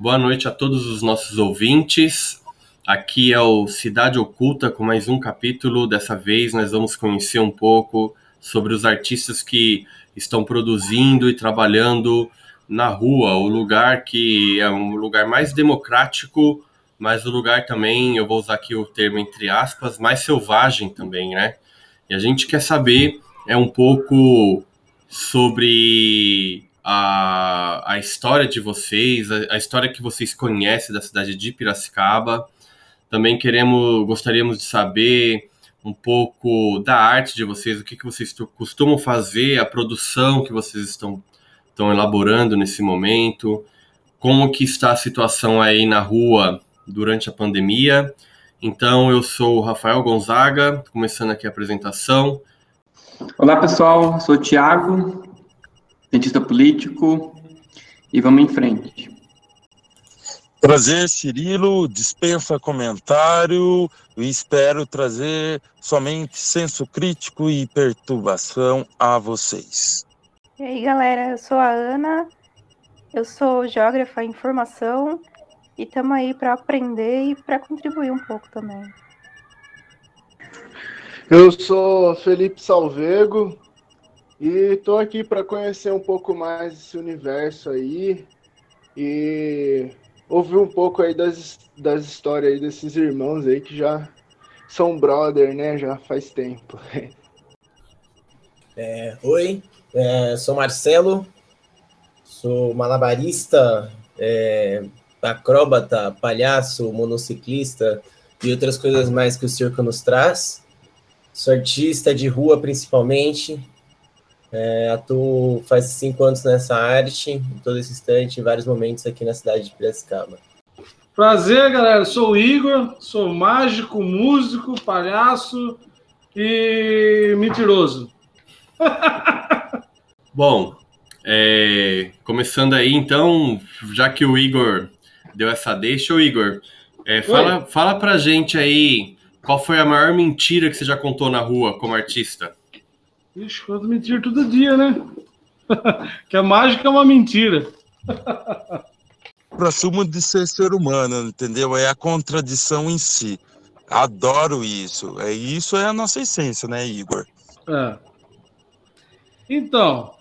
Boa noite a todos os nossos ouvintes. Aqui é o Cidade Oculta com mais um capítulo. Dessa vez nós vamos conhecer um pouco sobre os artistas que estão produzindo e trabalhando na rua, o lugar que é um lugar mais democrático, mas o lugar também, eu vou usar aqui o termo entre aspas, mais selvagem também, né? E a gente quer saber é um pouco sobre a, a história de vocês, a, a história que vocês conhecem da cidade de Piracicaba. Também queremos, gostaríamos de saber um pouco da arte de vocês, o que, que vocês costumam fazer, a produção que vocês estão, estão elaborando nesse momento, como que está a situação aí na rua durante a pandemia. Então, eu sou o Rafael Gonzaga, começando aqui a apresentação. Olá, pessoal, sou o Thiago, cientista político, e vamos em frente. Prazer, Cirilo, dispensa comentário e espero trazer somente senso crítico e perturbação a vocês. E aí, galera, eu sou a Ana, eu sou geógrafa em formação e estamos aí para aprender e para contribuir um pouco também. Eu sou Felipe Salvego, e tô aqui para conhecer um pouco mais esse universo aí e ouvir um pouco aí das, das histórias aí desses irmãos aí que já são brother, né? Já faz tempo. É, oi, é, sou Marcelo, sou malabarista, é, acróbata, palhaço, monociclista e outras coisas mais que o circo nos traz. Sou artista de rua principalmente, é, atuo faz cinco anos nessa arte, em todo esse instante, em vários momentos aqui na cidade de Piracicaba. Prazer, galera. Sou o Igor, sou mágico, músico, palhaço e mentiroso. Bom, é, começando aí, então, já que o Igor deu essa deixa, o Igor, é, fala, fala pra gente aí qual foi a maior mentira que você já contou na rua como artista. Ixi, quanto mentira todo dia, né? que a mágica é uma mentira. Presumo de ser ser humano, entendeu? É a contradição em si. Adoro isso. É isso é a nossa essência, né, Igor? É. Então,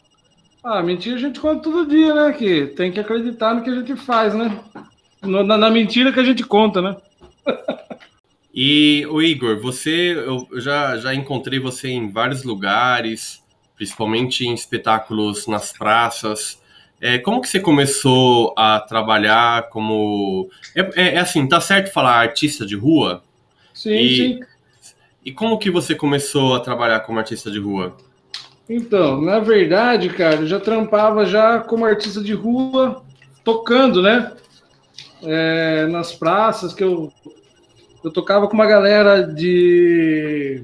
a mentira a gente conta todo dia, né? Que tem que acreditar no que a gente faz, né? Na, na mentira que a gente conta, né? E o Igor, você, eu já, já encontrei você em vários lugares, principalmente em espetáculos nas praças. É, como que você começou a trabalhar como. É, é, é assim, tá certo falar artista de rua? Sim, e, sim. E como que você começou a trabalhar como artista de rua? Então, na verdade, cara, eu já trampava já como artista de rua, tocando, né? É, nas praças que eu eu tocava com uma galera de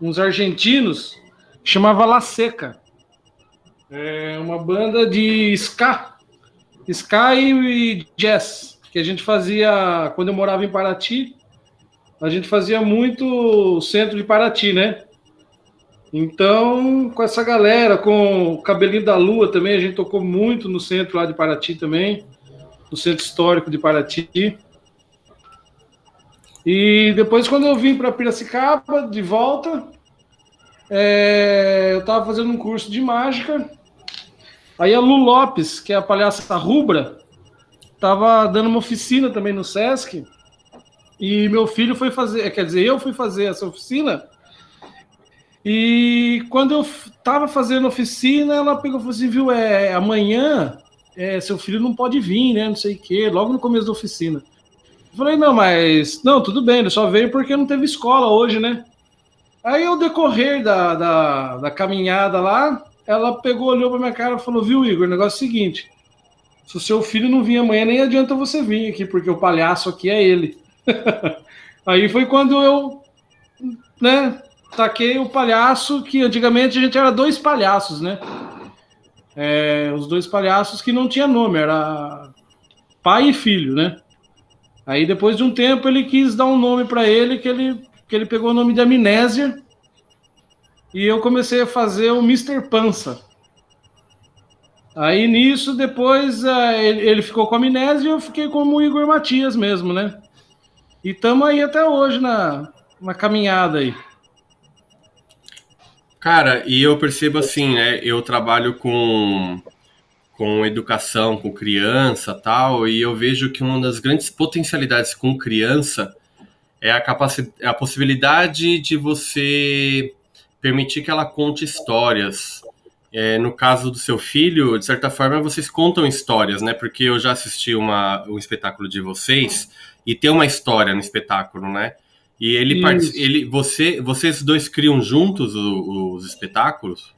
uns argentinos chamava La Seca. É uma banda de ska, ska e jazz, que a gente fazia quando eu morava em Paraty. A gente fazia muito centro de Paraty, né? Então, com essa galera, com o Cabelinho da Lua também, a gente tocou muito no centro lá de Paraty também, no centro histórico de Paraty. E depois, quando eu vim para Piracicaba, de volta, é, eu estava fazendo um curso de mágica. Aí a Lu Lopes, que é a palhaça rubra, estava dando uma oficina também no Sesc. E meu filho foi fazer, quer dizer, eu fui fazer essa oficina. E quando eu estava fazendo oficina, ela pegou e falou assim: viu, é, amanhã é, seu filho não pode vir, né? Não sei o quê, logo no começo da oficina. Eu falei, não, mas. Não, tudo bem, ele só veio porque não teve escola hoje, né? Aí, ao decorrer da, da, da caminhada lá, ela pegou, olhou pra minha cara e falou: Viu, Igor, o negócio é o seguinte: se o seu filho não vir amanhã, nem adianta você vir aqui, porque o palhaço aqui é ele. Aí foi quando eu, né, taquei o palhaço, que antigamente a gente era dois palhaços, né? É, os dois palhaços que não tinha nome, era pai e filho, né? Aí depois de um tempo ele quis dar um nome para ele que ele que ele pegou o nome de Amnésia e eu comecei a fazer o Mr. Pança. Aí nisso, depois uh, ele, ficou com a amnésia e eu fiquei como o Igor Matias mesmo, né? E estamos aí até hoje na, na caminhada aí. Cara, e eu percebo assim, né? Eu trabalho com, com educação, com criança tal, e eu vejo que uma das grandes potencialidades com criança é a, capacidade, é a possibilidade de você permitir que ela conte histórias. É, no caso do seu filho, de certa forma, vocês contam histórias, né? Porque eu já assisti uma, um espetáculo de vocês e tem uma história no espetáculo, né? E ele, ele você, vocês dois criam juntos os, os espetáculos?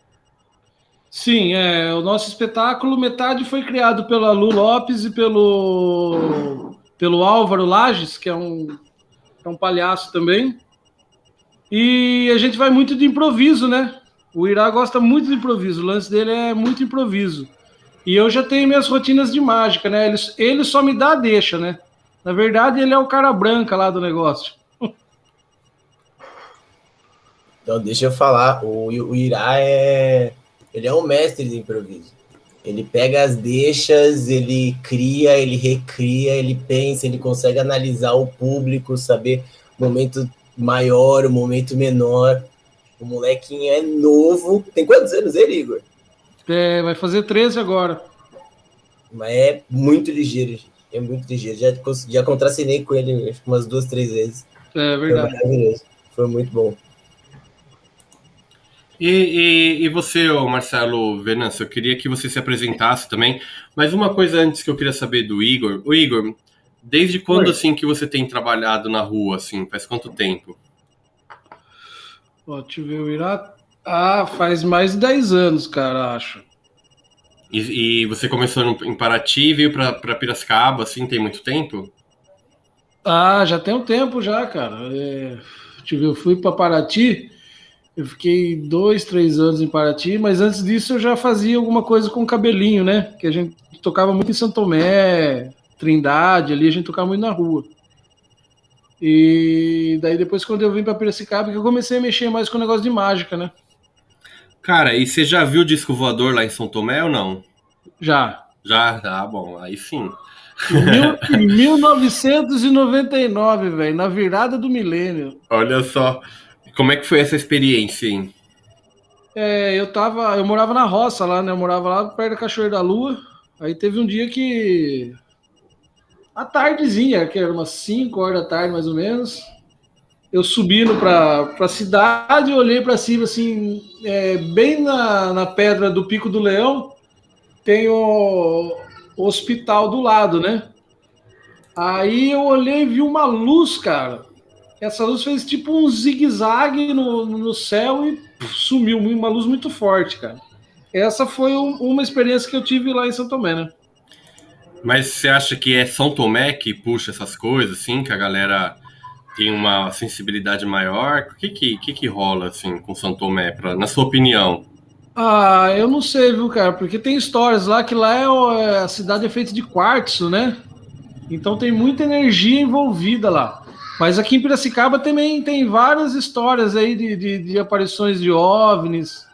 Sim, é, o nosso espetáculo, metade foi criado pela Lu Lopes e pelo, pelo Álvaro Lages, que é um, é um palhaço também. E a gente vai muito de improviso, né? O Irá gosta muito de improviso, o lance dele é muito improviso. E eu já tenho minhas rotinas de mágica, né? Ele, ele só me dá a deixa, né? Na verdade, ele é o cara branca lá do negócio. Então, deixa eu falar. O, o Irá é. Ele é um mestre de improviso. Ele pega as deixas, ele cria, ele recria, ele pensa, ele consegue analisar o público, saber o momento maior, o momento menor. O molequinho é novo. Tem quantos anos ele, Igor? É, vai fazer 13 agora. Mas é muito ligeiro, é muito ligeiro. Já, já contracenei com ele acho, umas duas, três vezes. É verdade. Foi maravilhoso. Foi muito bom. E, e, e, você, Marcelo Venâncio, eu queria que você se apresentasse também. Mas uma coisa antes que eu queria saber do Igor. O Igor, Desde quando, Oi. assim, que você tem trabalhado na rua, assim? Faz quanto tempo? Ó, deixa eu ver, o Irá... Ah, faz mais de 10 anos, cara, acho. E, e você começou em Paraty e veio para Piracicaba, assim, tem muito tempo? Ah, já tem um tempo já, cara. É, deixa eu ver, eu fui para Paraty, eu fiquei dois, três anos em Paraty, mas antes disso eu já fazia alguma coisa com cabelinho, né? Que a gente tocava muito em Santo Tomé, Trindade, ali a gente tocava muito na rua. E daí depois quando eu vim para Piracicaba que eu comecei a mexer mais com o negócio de mágica, né? Cara, e você já viu o disco voador lá em São Tomé ou não? Já. Já? Ah, bom, aí sim. Em 1999, velho, na virada do milênio. Olha só. Como é que foi essa experiência, hein? É, eu tava, eu morava na roça lá, né? Eu morava lá perto da Cachoeira da Lua. Aí teve um dia que à tardezinha, que era umas 5 horas da tarde mais ou menos, eu subindo para a cidade, olhei para cima, assim, é, bem na, na pedra do Pico do Leão, tem o, o hospital do lado, né? Aí eu olhei e vi uma luz, cara. Essa luz fez tipo um zigue-zague no, no céu e sumiu, uma luz muito forte, cara. Essa foi um, uma experiência que eu tive lá em São Tomé, né? Mas você acha que é São Tomé que puxa essas coisas, assim, que a galera tem uma sensibilidade maior? O que que, que, que rola, assim, com São Tomé, pra, na sua opinião? Ah, eu não sei, viu, cara? Porque tem histórias lá que lá é, é a cidade é feita de quartzo, né? Então tem muita energia envolvida lá. Mas aqui em Piracicaba também tem várias histórias aí de, de, de aparições de OVNIs.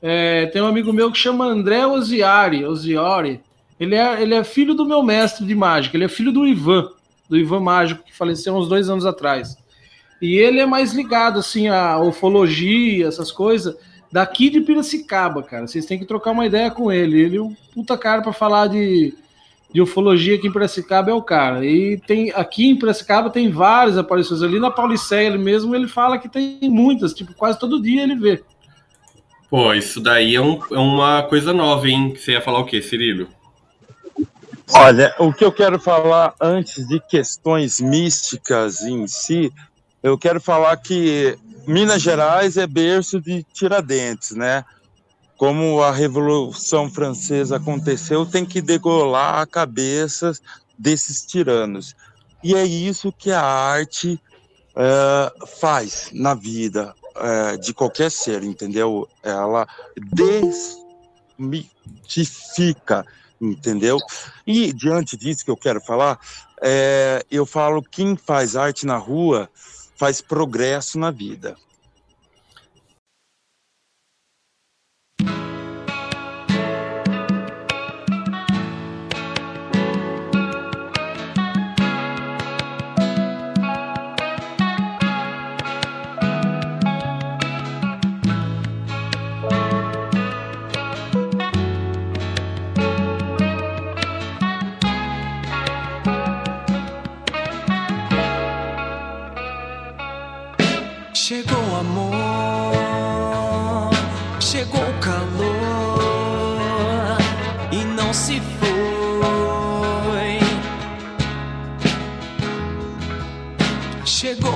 É, tem um amigo meu que chama André Oziari, Oziori, ele é, ele é filho do meu mestre de mágica, ele é filho do Ivan, do Ivan Mágico, que faleceu uns dois anos atrás. E ele é mais ligado, assim, à ufologia, essas coisas, daqui de Piracicaba, cara. Vocês têm que trocar uma ideia com ele. Ele é um puta cara para falar de, de ufologia aqui em Piracicaba, é o cara. E tem aqui em Piracicaba tem várias aparições. Ali na Pauliceia, ele mesmo, ele fala que tem muitas, tipo, quase todo dia ele vê. Pô, isso daí é, um, é uma coisa nova, hein? Você ia falar o quê, Cirilo? Olha, o que eu quero falar antes de questões místicas em si, eu quero falar que Minas Gerais é berço de Tiradentes, né? Como a Revolução Francesa aconteceu, tem que degolar a cabeça desses tiranos. E é isso que a arte é, faz na vida é, de qualquer ser, entendeu? Ela desmitifica entendeu? E diante disso que eu quero falar, é, eu falo quem faz arte na rua faz progresso na vida.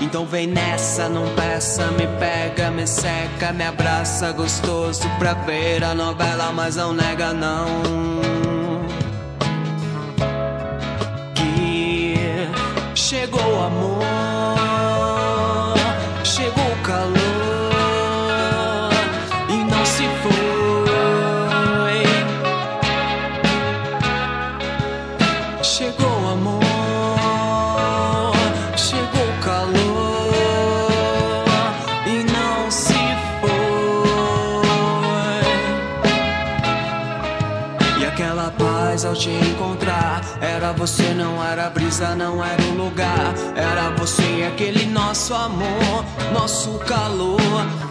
Então vem nessa, não peça, me pega, me seca, me abraça gostoso pra ver a novela, mas não nega não. Que chegou o amor. Não era o lugar. Era você e aquele nosso amor, nosso calor.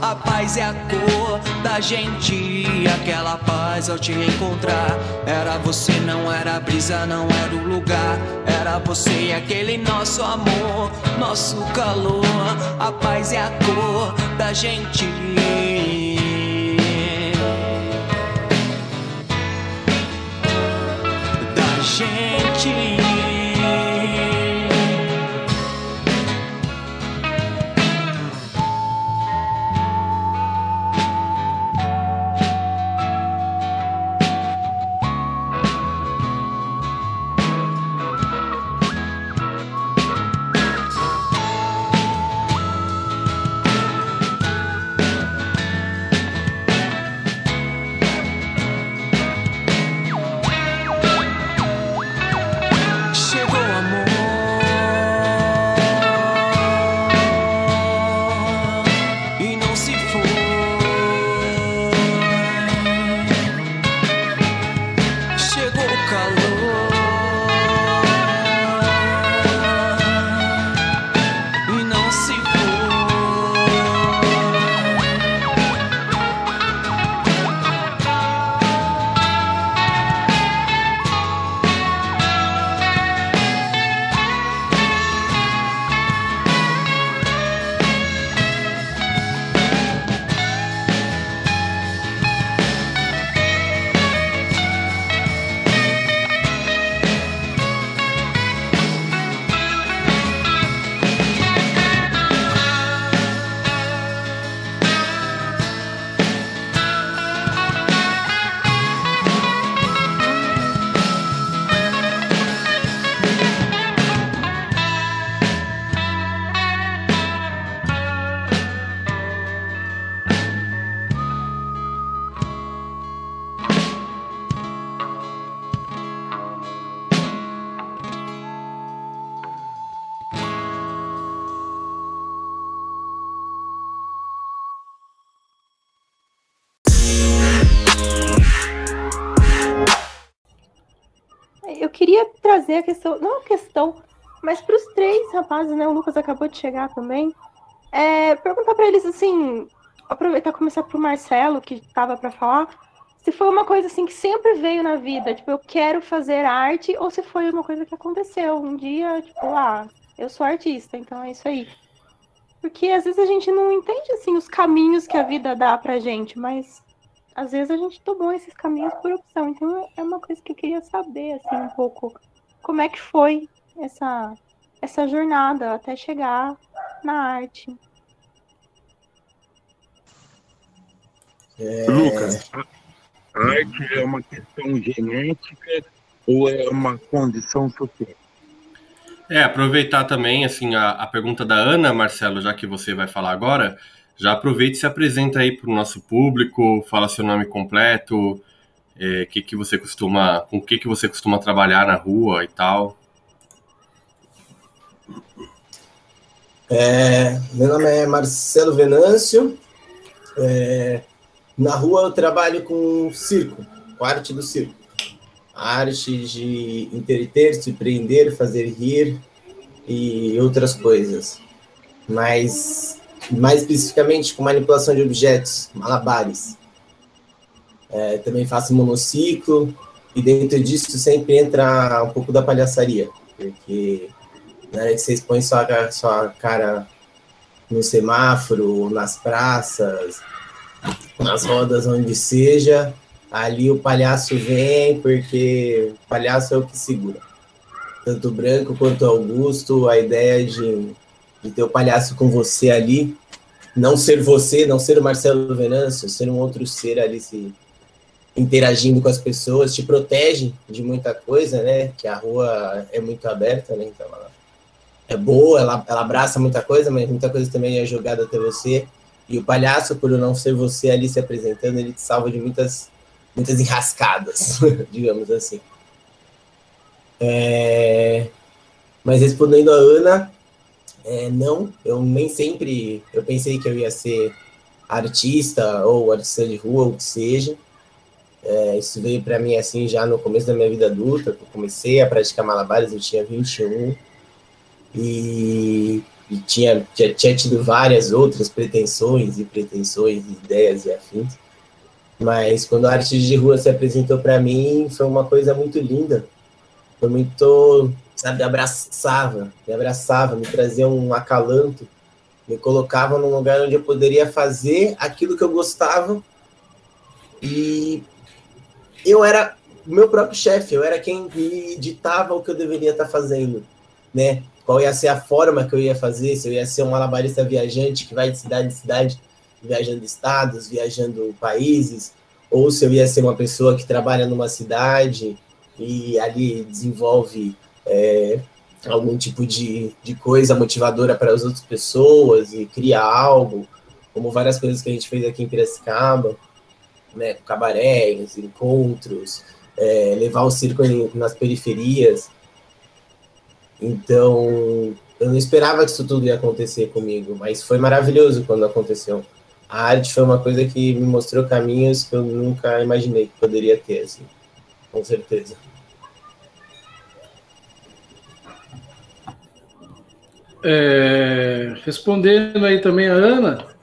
A paz é a cor da gente. Aquela paz ao te encontrar. Era você, não era brisa, não era o lugar. Era você e aquele nosso amor, nosso calor. A paz é a cor da gente. A questão, não a questão, mas para os três rapazes, né? O Lucas acabou de chegar também. É, perguntar para eles assim, aproveitar começar para o Marcelo, que estava para falar, se foi uma coisa assim que sempre veio na vida, tipo, eu quero fazer arte, ou se foi uma coisa que aconteceu um dia, tipo, ah, eu sou artista, então é isso aí. Porque às vezes a gente não entende assim os caminhos que a vida dá pra gente, mas às vezes a gente tomou esses caminhos por opção. Então é uma coisa que eu queria saber assim um pouco como é que foi essa, essa jornada até chegar na arte. É... Lucas, a arte é uma questão genética ou é uma condição social? É, aproveitar também assim a, a pergunta da Ana, Marcelo, já que você vai falar agora, já aproveite e se apresenta aí para o nosso público, fala seu nome completo, é, que que você costuma, com o que que você costuma trabalhar na rua e tal. É, meu nome é Marcelo Venâncio. É, na rua eu trabalho com circo, com arte do circo. arte de entreter, surpreender, fazer rir e outras coisas. Mas mais especificamente com manipulação de objetos, malabares. É, também faço monociclo e dentro disso sempre entra um pouco da palhaçaria, porque na hora que você expõe sua, sua cara no semáforo, nas praças, nas rodas, onde seja, ali o palhaço vem, porque o palhaço é o que segura. Tanto o Branco quanto o Augusto, a ideia de, de ter o palhaço com você ali, não ser você, não ser o Marcelo Venâncio, ser um outro ser ali se interagindo com as pessoas, te protege de muita coisa, né? Que a rua é muito aberta, né? Então ela é boa, ela, ela abraça muita coisa, mas muita coisa também é jogada até você. E o palhaço, por não ser você ali se apresentando, ele te salva de muitas, muitas enrascadas, digamos assim. É... Mas respondendo a Ana, é, não, eu nem sempre, eu pensei que eu ia ser artista ou artista de rua, ou o que seja. É, isso veio para mim assim já no começo da minha vida adulta, eu comecei a praticar malabares, eu tinha 21, e, e tinha, tinha, tinha tido várias outras pretensões e pretensões, ideias e afins. Mas quando a arte de rua se apresentou para mim, foi uma coisa muito linda. Foi muito, sabe, abraçava, me abraçava, me trazia um acalanto, me colocava num lugar onde eu poderia fazer aquilo que eu gostava. E eu era o meu próprio chefe, eu era quem me ditava o que eu deveria estar fazendo, né? qual ia ser a forma que eu ia fazer, se eu ia ser um malabarista viajante que vai de cidade em cidade, viajando estados, viajando países, ou se eu ia ser uma pessoa que trabalha numa cidade e ali desenvolve é, algum tipo de, de coisa motivadora para as outras pessoas e cria algo, como várias coisas que a gente fez aqui em Piracicaba, né, cabarés, encontros, é, levar o circo nas periferias. Então, eu não esperava que isso tudo ia acontecer comigo, mas foi maravilhoso quando aconteceu. A arte foi uma coisa que me mostrou caminhos que eu nunca imaginei que poderia ter, assim, com certeza. É, respondendo aí também a Ana,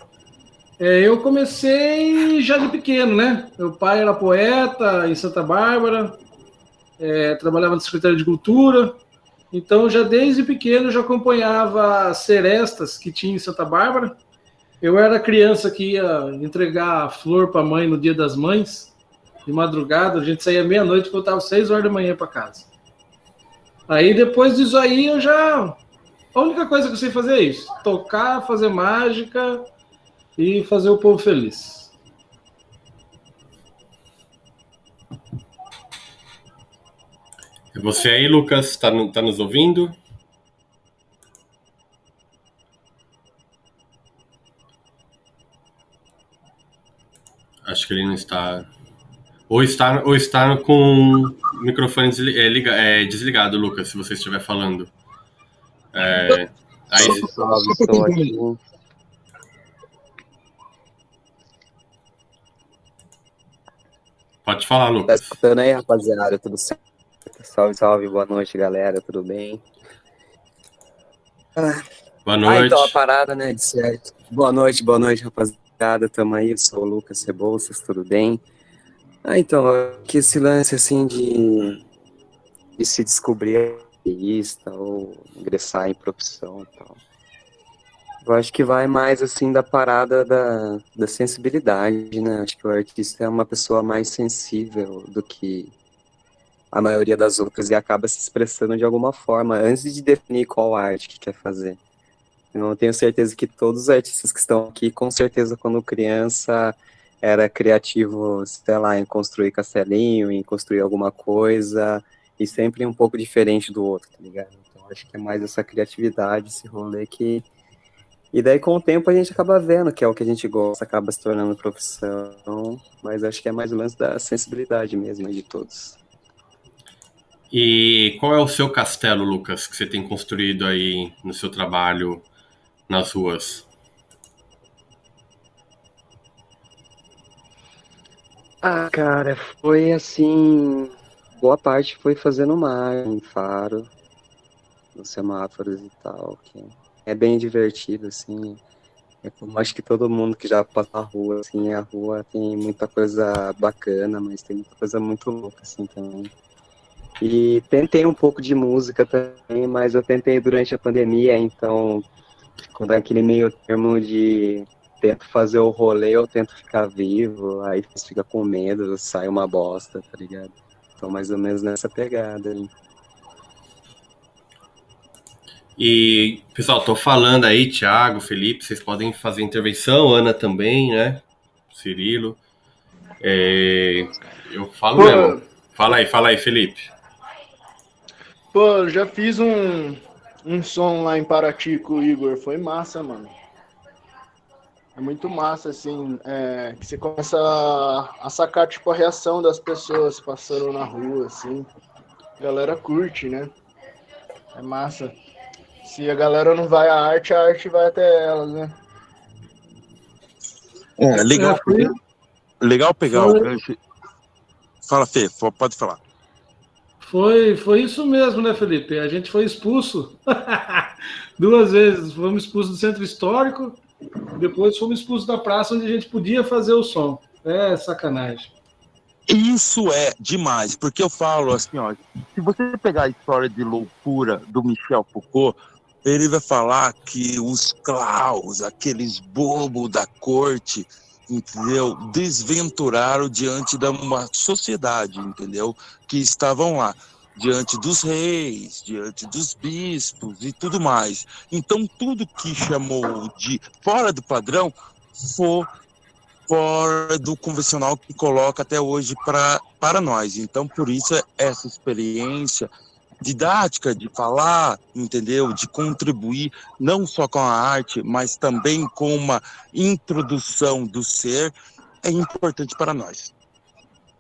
é, eu comecei já de pequeno, né? Meu pai era poeta em Santa Bárbara, é, trabalhava na Secretaria de Cultura, então, já desde pequeno, já acompanhava serestas que tinha em Santa Bárbara. Eu era criança que ia entregar flor para a mãe no dia das mães, de madrugada. A gente saía meia-noite e voltava seis horas da manhã para casa. Aí, depois disso aí, eu já... A única coisa que eu sei fazer é isso. Tocar, fazer mágica e fazer o povo feliz. É você aí, Lucas, está tá nos ouvindo? Acho que ele não está. Ou está, ou está com o microfone é, liga, é, desligado, Lucas, se você estiver falando. É, aí... Pode falar, Lucas. Tá escutando aí, rapaziada? Tudo certo? Salve, salve, boa noite, galera, tudo bem? Ah. Boa noite. Ah, então a parada, né, de certo. Boa noite, boa noite, rapaziada, tamo aí, eu sou o Lucas Cebosas, tudo bem? Ah, então, que esse lance, assim, de, de se descobrir artista ou ingressar em profissão e tal. Eu acho que vai mais, assim, da parada da, da sensibilidade, né? Acho que o artista é uma pessoa mais sensível do que a maioria das outras e acaba se expressando de alguma forma antes de definir qual arte que quer fazer. Eu tenho certeza que todos os artistas que estão aqui, com certeza, quando criança, era criativo, sei lá, em construir castelinho, em construir alguma coisa, e sempre um pouco diferente do outro, tá ligado? Então acho que é mais essa criatividade, esse rolê que. E daí com o tempo a gente acaba vendo que é o que a gente gosta, acaba se tornando profissão, mas acho que é mais ou menos da sensibilidade mesmo de todos. E qual é o seu castelo, Lucas, que você tem construído aí no seu trabalho nas ruas? Ah, cara, foi assim. Boa parte foi fazendo mar, em faro, nos semáforos e tal. Que é bem divertido, assim. É como acho que todo mundo que já passa a rua, assim, a rua tem muita coisa bacana, mas tem muita coisa muito louca, assim, também. E tentei um pouco de música também, mas eu tentei durante a pandemia, então, é aquele meio termo de tento fazer o rolê ou tento ficar vivo, aí fica com medo, sai uma bosta, tá ligado? Então, mais ou menos nessa pegada aí. E, pessoal, tô falando aí, Thiago, Felipe, vocês podem fazer intervenção, Ana também, né? Cirilo. É, eu falo Pô. mesmo. Fala aí, fala aí, Felipe. Pô, já fiz um, um som lá em Paraty com o Igor. Foi massa, mano. É muito massa, assim, é, que você começa a, a sacar, tipo, a reação das pessoas passando na rua, assim. A galera curte, né? É massa. Se a galera não vai à arte, a arte vai até elas, né? É, legal, legal pegar foi- o gancho. Fala, Fê, pode falar. Foi, foi isso mesmo, né, Felipe? A gente foi expulso duas vezes. Fomos expulsos do centro histórico, depois fomos expulsos da praça onde a gente podia fazer o som. É sacanagem. Isso é demais, porque eu falo assim, ó, se você pegar a história de loucura do Michel Foucault, ele vai falar que os claus, aqueles bobos da corte, entendeu? Desventuraram diante de uma sociedade, entendeu? Que estavam lá, diante dos reis, diante dos bispos e tudo mais. Então, tudo que chamou de fora do padrão foi fora do convencional que coloca até hoje para nós. Então, por isso, essa experiência didática de falar, entendeu? De contribuir não só com a arte, mas também com uma introdução do ser, é importante para nós.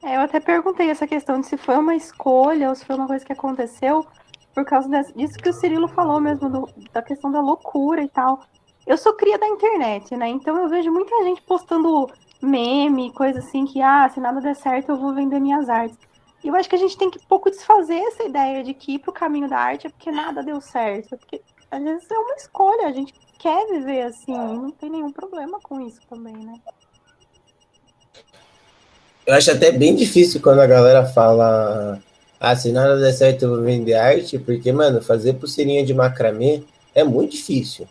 É, eu até perguntei essa questão de se foi uma escolha ou se foi uma coisa que aconteceu por causa disso que o Cirilo falou mesmo, do- da questão da loucura e tal. Eu sou cria da internet, né? Então eu vejo muita gente postando meme, coisa assim, que, ah, se nada der certo, eu vou vender minhas artes. E eu acho que a gente tem que pouco desfazer essa ideia de que ir pro caminho da arte é porque nada deu certo. Porque às vezes é uma escolha, a gente quer viver assim, não tem nenhum problema com isso também, né? Eu acho até bem difícil quando a galera fala ah, se nada der certo eu vou vender arte, porque, mano, fazer pulseirinha de macramê é muito difícil.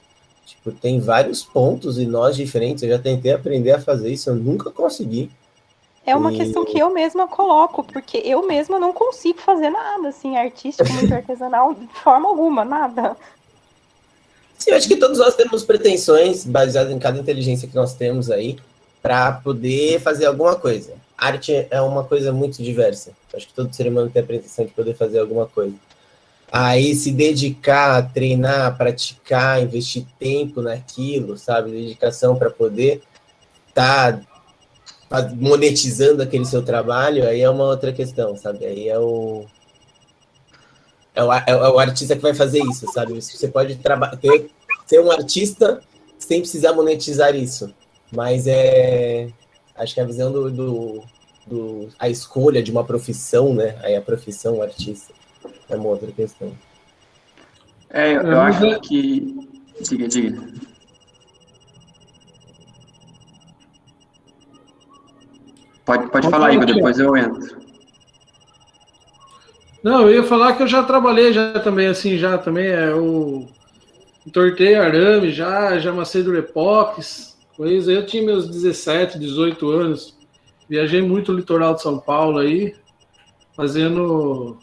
Tipo, tem vários pontos e nós diferentes. Eu já tentei aprender a fazer isso, eu nunca consegui. É uma E- questão que eu mesma coloco, porque eu mesma não consigo fazer nada, assim, artístico, muito artesanal, de forma alguma, nada. Sim, eu acho que todos nós temos pretensões baseadas em cada inteligência que nós temos aí para poder fazer alguma coisa. Arte é uma coisa muito diversa. Eu acho que todo ser humano tem a pretensão de poder fazer alguma coisa. Aí se dedicar, treinar, praticar, investir tempo naquilo, sabe? Dedicação para poder estar monetizando aquele seu trabalho, aí é uma outra questão, sabe? Aí é o, é o, é o artista que vai fazer isso, sabe? Você pode ter, ser um artista sem precisar monetizar isso. Mas é. Acho que a visão do, do, do- a escolha de uma profissão, né? Aí a profissão o artista é uma outra questão. É, eu, É, eu acho é- que. Diga, diga. Pode, pode falar, lá, Igor, depois eu entro. Não, eu ia falar que eu já trabalhei já também, assim, já também, é, eu entortei arame já, já amassei durepox, coisa, eu tinha meus 17, 18 anos, viajei muito o litoral de São Paulo aí, fazendo.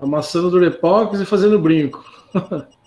amassando durepox e fazendo brinco.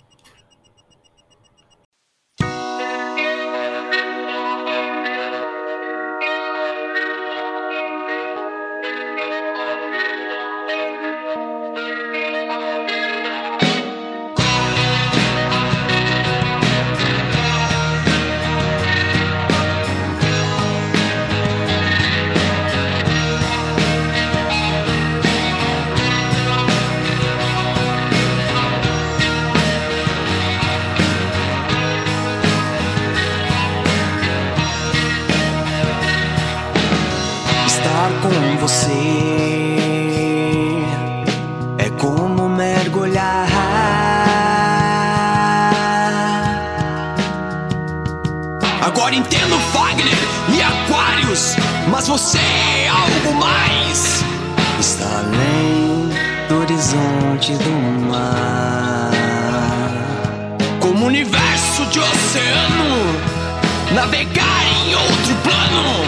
você é algo mais. Está além do horizonte do mar. Como universo de oceano, navegar em outro plano.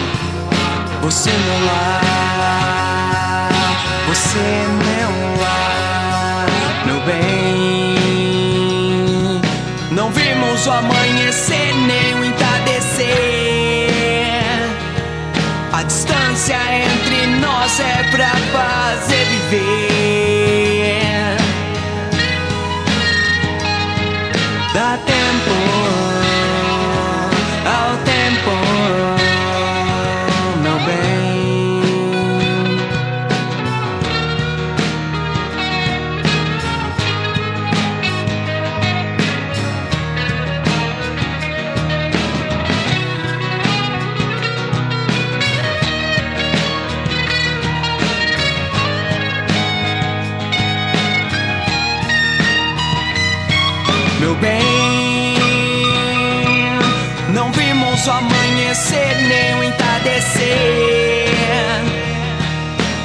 Você é meu lar, você é meu lar, meu bem. Não vimos o amanhecer nem é pra fazer viver.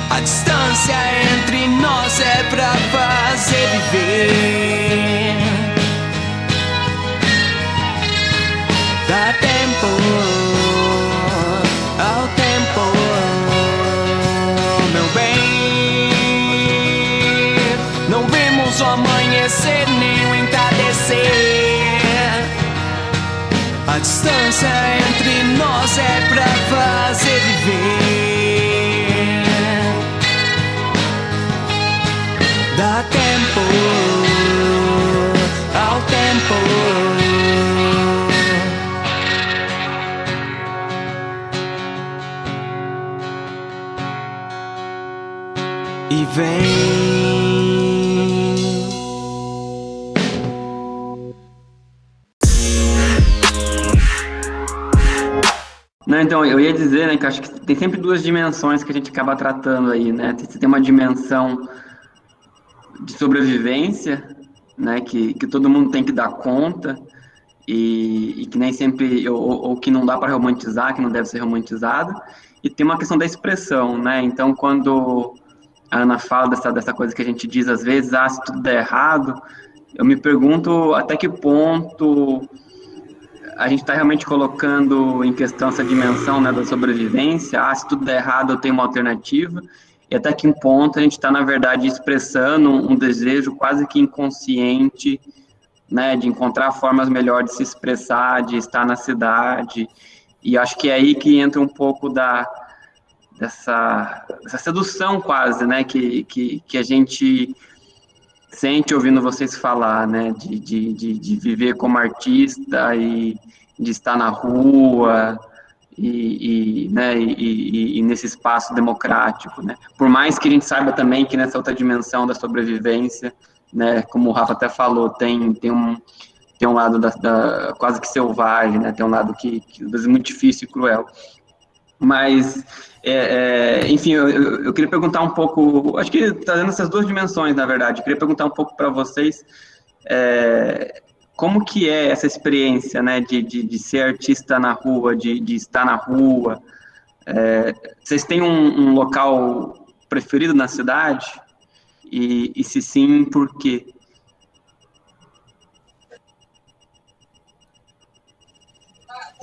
A distância entre nós é pra fazer viver. Dá tempo ao tempo, meu bem. Não vimos o amanhecer nem o entardecer. A distância entre nós é pra fazer viver. Dá tempo ao tempo. E vem. Então, eu ia dizer, né, que acho que tem sempre duas dimensões que a gente acaba tratando aí, né? Você tem uma dimensão de sobrevivência, né, que, que todo mundo tem que dar conta e, e que nem sempre, ou, ou que não dá para romantizar, que não deve ser romantizado, e tem uma questão da expressão, né? Então, quando a Ana fala dessa, dessa coisa que a gente diz às vezes, ah, se tudo der errado, eu me pergunto até que ponto a gente está realmente colocando em questão essa dimensão né, da sobrevivência. Ah, se tudo der errado, eu tenho uma alternativa. E até que ponto a gente está, na verdade, expressando um desejo quase que inconsciente né, de encontrar formas melhores de se expressar, de estar na cidade. E acho que é aí que entra um pouco da dessa, dessa sedução quase, né, que, que, que a gente sente ouvindo vocês falar, né, de, de, de, de viver como artista e de estar na rua e, e né, e, e, e, nesse espaço democrático, né, por mais que a gente saiba também que nessa outra dimensão da sobrevivência, né, como o Rafa até falou, tem, tem um tem um lado da, da quase que selvagem, né, tem um lado que, que às vezes é muito difícil e cruel, mas é, é, enfim, eu, eu, queria perguntar um pouco, acho que trazendo essas duas dimensões, na verdade, eu queria perguntar um pouco para vocês é, como que é essa experiência, né, de, de, de ser artista na rua, de, de estar na rua. É, vocês têm um, um, local preferido na cidade? E, e se sim, por quê?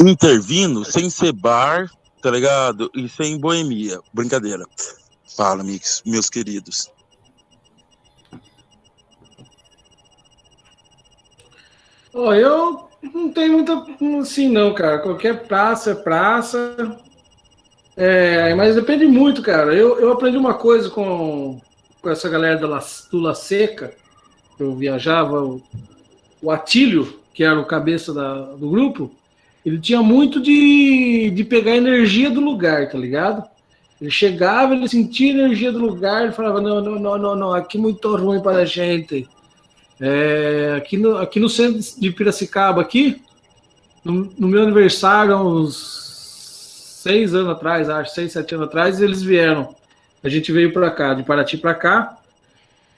Intervindo sem ser bar, tá ligado? E sem boemia, brincadeira. Fala, amigos, meus queridos. Oh, eu não tenho muita assim, não, cara. Qualquer praça é praça. É, mas depende muito, cara. Eu, eu aprendi uma coisa com, com essa galera da La, do La Seca. Eu viajava, o, o Atílio, que era o cabeça da, do grupo, ele tinha muito de, de pegar a energia do lugar, tá ligado? Ele chegava, ele sentia a energia do lugar, ele falava: não, não, não, não, não aqui muito ruim para a gente. É, aqui, no, aqui no centro de Piracicaba, aqui, no, no, meu aniversário, uns seis anos atrás, acho, seis, sete anos atrás, eles vieram. A gente veio para cá, de Paraty para cá,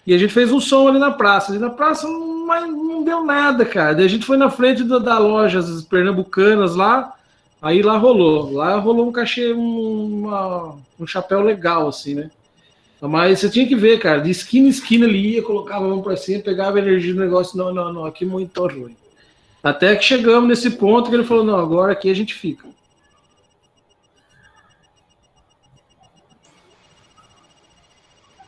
e a gente fez um som ali na praça. E na praça não, não deu nada, cara. Daí a gente foi na frente da, da loja as pernambucanas lá, aí lá rolou. Lá rolou um cachê, um, uma, um chapéu legal, assim, né? Mas você tinha que ver, cara, de esquina em esquina ele ia, colocava a mão para cima, pegava a energia do negócio, não, não, não, aqui muito ruim. Até que chegamos nesse ponto que ele falou, não, agora aqui a gente fica.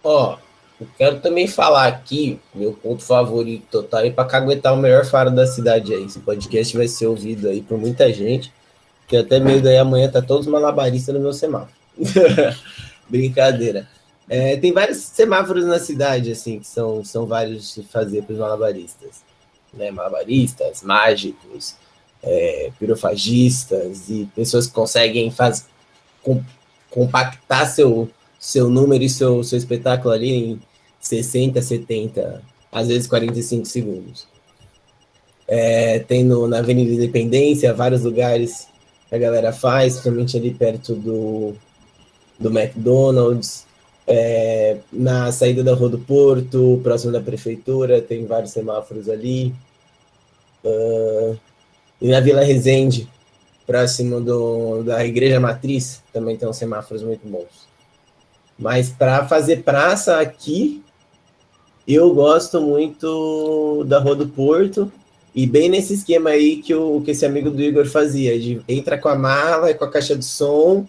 Ó, eu quero também falar aqui, meu ponto favorito tá aí para caguetar o melhor faro da cidade aí. Esse podcast vai ser ouvido aí por muita gente, que até meio daí amanhã tá todos malabaristas no meu semáforo. Brincadeira. É, tem vários semáforos na cidade, assim, que são, são vários de fazer para os malabaristas. Né? Malabaristas, mágicos, é, pirofagistas e pessoas que conseguem faz, com, compactar seu, seu número e seu, seu espetáculo ali em 60, 70, às vezes 45 segundos. É, tem na Avenida Independência vários lugares que a galera faz, principalmente ali perto do, do McDonald's. É, na saída da Rua do Porto, próximo da prefeitura, tem vários semáforos ali. Uh, e na Vila Resende, próximo do, da Igreja Matriz, também tem uns semáforos muito bons. Mas para fazer praça aqui, eu gosto muito da Rua do Porto e bem nesse esquema aí que, o, que esse amigo do Igor fazia, de entra com a mala e com a caixa de som,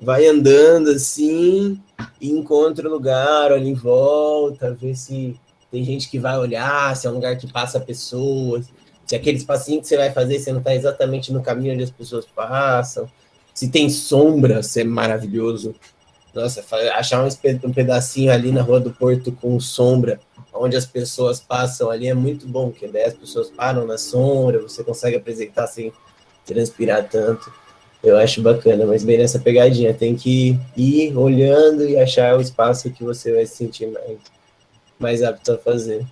vai andando assim, e encontra o lugar, olha em volta, vê se tem gente que vai olhar, se é um lugar que passa pessoas, se aquele espacinho que você vai fazer, você não está exatamente no caminho onde as pessoas passam, se tem sombra, se é maravilhoso. Nossa, achar um pedacinho ali na Rua do Porto com sombra, onde as pessoas passam ali é muito bom, porque daí as pessoas param na sombra, você consegue apresentar sem transpirar tanto. Eu acho bacana, mas bem nessa pegadinha. Tem que ir olhando e achar o espaço que você vai se sentir mais, mais apto a fazer.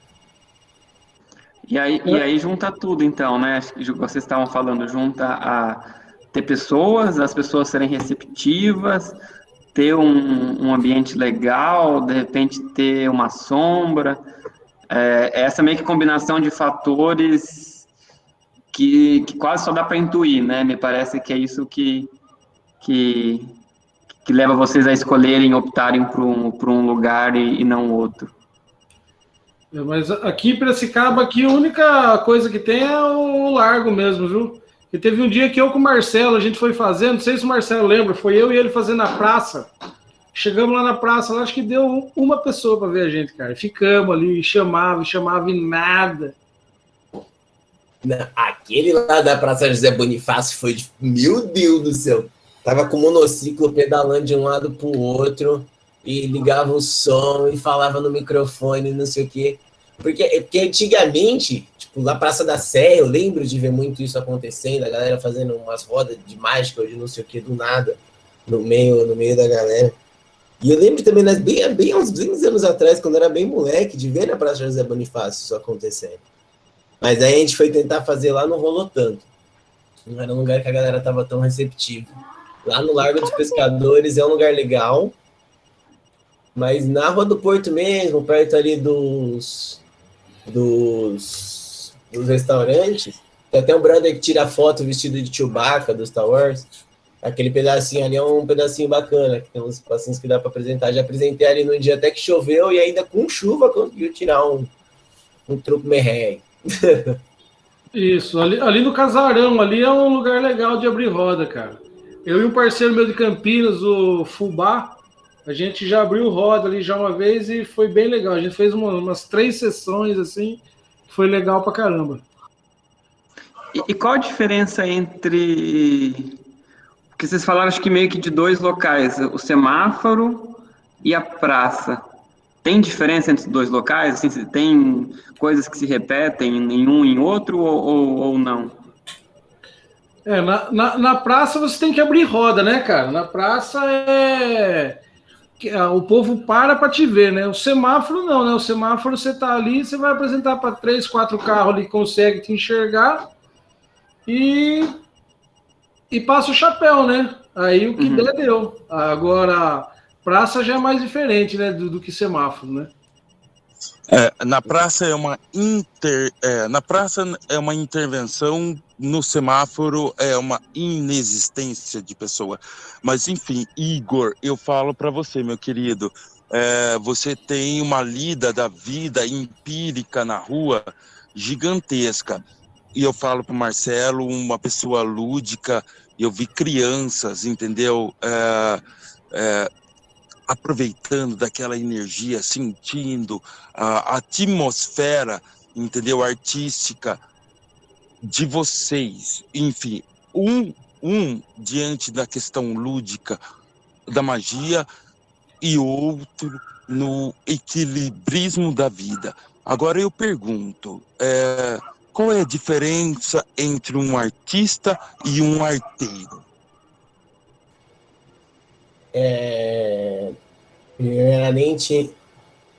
E aí, e aí junta tudo, então, né? Vocês estavam falando, junta a ter pessoas, as pessoas serem receptivas, ter um, um ambiente legal, de repente ter uma sombra. É, essa meio que combinação de fatores que, que quase só dá para intuir, né? Me parece que é isso que, que, que leva vocês a escolherem, optarem por um, por um lugar e, e não outro. É, mas aqui em Piracicaba, aqui, a única coisa que tem é o largo mesmo, viu? E teve um dia que eu com o Marcelo, a gente foi fazendo, não sei se o Marcelo lembra, foi eu e ele fazendo na praça. Chegamos lá na praça, lá acho que deu uma pessoa para ver a gente, cara. Ficamos ali, chamava, chamava e nada. Aquele lá da Praça José Bonifácio foi de. Meu Deus do céu! Tava com o monociclo pedalando de um lado pro outro e ligava o som e falava no microfone, não sei o quê. Porque, porque antigamente, tipo, na Praça da Sé, eu lembro de ver muito isso acontecendo, a galera fazendo umas rodas de mágica ou de não sei o que, do nada, no meio, no meio da galera. E eu lembro também, né, bem, bem uns 20 anos atrás, quando eu era bem moleque, de ver na Praça José Bonifácio isso acontecendo. Mas aí a gente foi tentar fazer lá, não rolou tanto. Não era um lugar que a galera tava tão receptiva. Lá no Largo dos Pescadores é um lugar legal, mas na Rua do Porto mesmo, perto ali dos, dos, dos restaurantes, tem até um brother que tira foto vestido de Chewbacca do Star Wars. Aquele pedacinho ali é um pedacinho bacana, que tem uns passinhos que dá para apresentar. Já apresentei ali no dia até que choveu e ainda com chuva conseguiu tirar um, um truco merré Isso, ali, ali no Casarão, ali é um lugar legal de abrir roda, cara. Eu e um parceiro meu de Campinas, o Fubá, A gente já abriu roda ali já uma vez e foi bem legal. A gente fez uma, umas três sessões assim, foi legal pra caramba. E, e qual a diferença entre. Porque vocês falaram, acho que meio que de dois locais, o semáforo e a praça. Tem diferença entre os dois locais? Assim, tem coisas que se repetem em um e em outro ou, ou, ou não? É, na, na, na, praça você tem que abrir roda, né, cara? Na praça é. O povo para para te ver, né? O semáforo não, né? O semáforo você tá ali, você vai apresentar para três, quatro carros ali que consegue te enxergar e. E passa o chapéu, né? Aí o que uhum. der, deu. Agora, praça já é mais diferente, né? Do, do que semáforo, né? É, na praça é uma inter, é, na praça é uma intervenção, no semáforo é uma inexistência de pessoa. Mas enfim, Igor, eu falo para você, meu querido, é, você tem uma lida da vida empírica na rua gigantesca. E eu falo para Marcelo, uma pessoa lúdica. Eu vi crianças, entendeu? É, é, aproveitando daquela energia, sentindo a atmosfera, entendeu, artística de vocês. Enfim, um, um diante da questão lúdica da magia e outro no equilibrismo da vida. Agora eu pergunto, é, qual é a diferença entre um artista e um arteiro? É, primeiramente,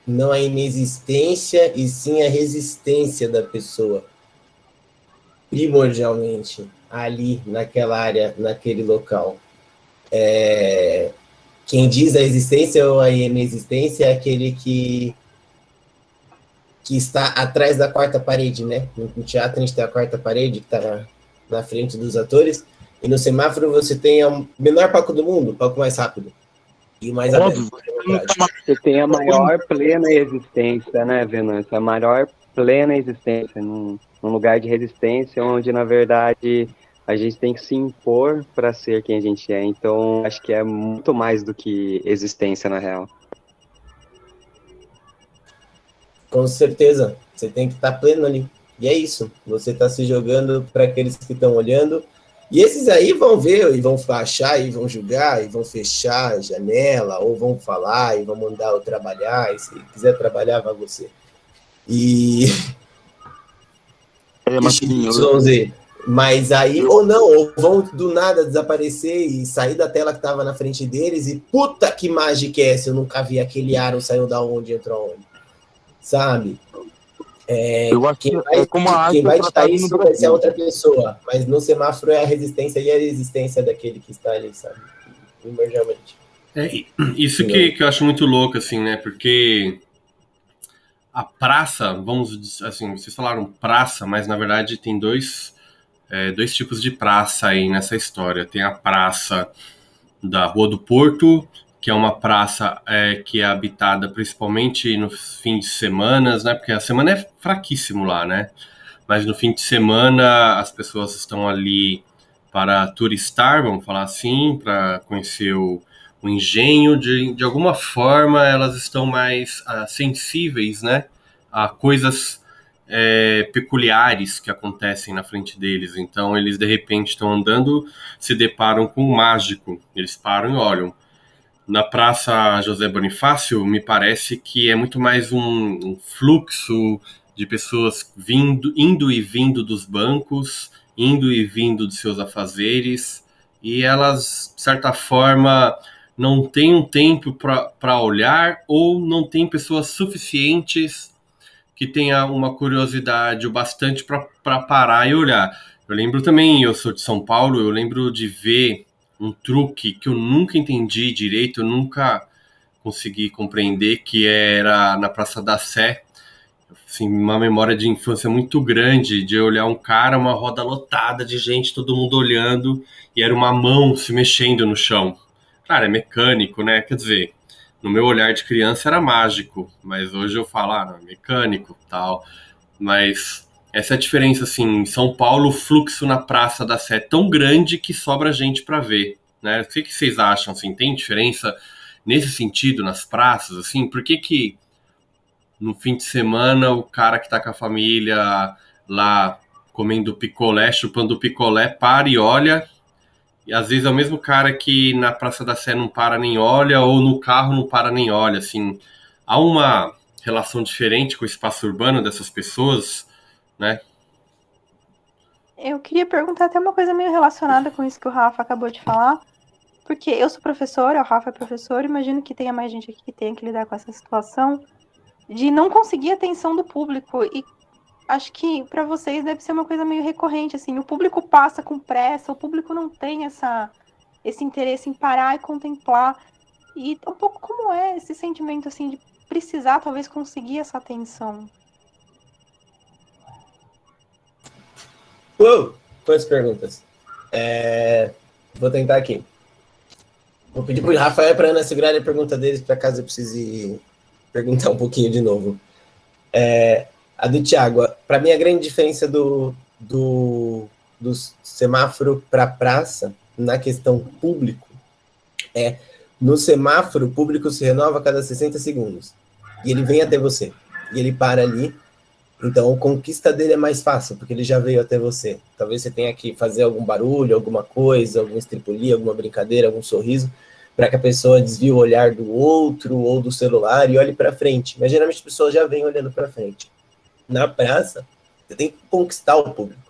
não a inexistência e sim a resistência da pessoa, primordialmente, ali naquela área, naquele local. É, quem diz a existência ou a inexistência é aquele que que está atrás da quarta parede, né? No teatro a gente tem a quarta parede que está na, na frente dos atores, e no semáforo você tem o menor palco do mundo, o palco mais rápido. E mais Óbvio. aberto. Você tem a maior plena existência, né, Venâncio? A maior plena existência num, num lugar de resistência onde, na verdade, a gente tem que se impor para ser quem a gente é. Então, acho que é muito mais do que existência, na real. Com certeza. Você tem que estar tá pleno ali. E é isso. Você está se jogando para aqueles que estão olhando e esses aí vão ver e vão achar e vão julgar e vão fechar a janela ou vão falar e vão mandar eu trabalhar. E se quiser trabalhar, vai você. E. É, mas, mas aí, ou não, ou vão do nada desaparecer e sair da tela que estava na frente deles e puta que mágica é essa? Eu nunca vi aquele aro saiu da onde, entrou onde. Sabe? É, eu acho quem vai, é como a quem vai ditar isso vai ser outra pessoa, mas no semáforo é a resistência e a resistência daquele que está ali, sabe? Primordialmente. É, isso que, que eu acho muito louco, assim, né? Porque a praça, vamos assim, vocês falaram praça, mas na verdade tem dois, é, dois tipos de praça aí nessa história. Tem a praça da Rua do Porto que é uma praça é, que é habitada principalmente no fim de semanas, né? Porque a semana é fraquíssimo lá, né? Mas no fim de semana as pessoas estão ali para turistar, vamos falar assim, para conhecer o, o, engenho. De, de alguma forma elas estão mais uh, sensíveis, né? A coisas é, peculiares que acontecem na frente deles. Então eles de repente estão andando, se deparam com um mágico. Eles param e olham na Praça José Bonifácio, me parece que é muito mais um, um, fluxo de pessoas vindo, indo e vindo dos bancos, indo e vindo dos seus afazeres, e elas, de certa forma, não têm um tempo para olhar ou não têm pessoas suficientes que tenha uma curiosidade o bastante para parar e olhar. Eu lembro também, eu sou de São Paulo, eu lembro de ver um truque que eu nunca entendi direito, eu nunca consegui compreender, que era na Praça da Sé, assim, uma memória de infância muito grande, de olhar um cara, uma roda lotada de gente, todo mundo olhando, e era uma mão se mexendo no chão. Claro, é mecânico, né? Quer dizer, no meu olhar de criança era mágico, mas hoje eu falo, ah, não, é mecânico, tal. Mas essa é a diferença, assim, em São Paulo, o fluxo na Praça da Sé é tão grande que sobra gente para ver, né? O que, que vocês acham, assim, tem diferença nesse sentido nas praças, assim, por que que no fim de semana o cara que tá com a família lá comendo picolé, chupando picolé, para e olha, e às vezes é o mesmo cara que na Praça da Sé não para nem olha, ou no carro não para nem olha, assim, há uma relação diferente com o espaço urbano dessas pessoas, né? Eu queria perguntar até uma coisa meio relacionada com isso que o Rafa acabou de falar, porque eu sou professora, o Rafa é professor, imagino que tenha mais gente aqui que tenha que lidar com essa situação de não conseguir a atenção do público e acho que para vocês deve ser uma coisa meio recorrente assim, o público passa com pressa, o público não tem essa esse interesse em parar e contemplar e um pouco como é esse sentimento assim de precisar talvez conseguir essa atenção. Uou! Quantas perguntas? É... Vou tentar aqui. Vou pedir para o Rafael para Ana segurar a pergunta deles, para caso eu precise perguntar um pouquinho de novo. É... A do Tiago, para mim a grande diferença do, do, do semáforo para praça, na questão público, é no semáforo, o público se renova a cada 60 segundos. E ele vem até você. E ele para ali então, a conquista dele é mais fácil, porque ele já veio até você. Talvez você tenha que fazer algum barulho, alguma coisa, algum estripulia, alguma brincadeira, algum sorriso, para que a pessoa desvie o olhar do outro ou do celular e olhe para frente. Mas geralmente as pessoas já vêm olhando para frente. Na praça, você tem que conquistar o público.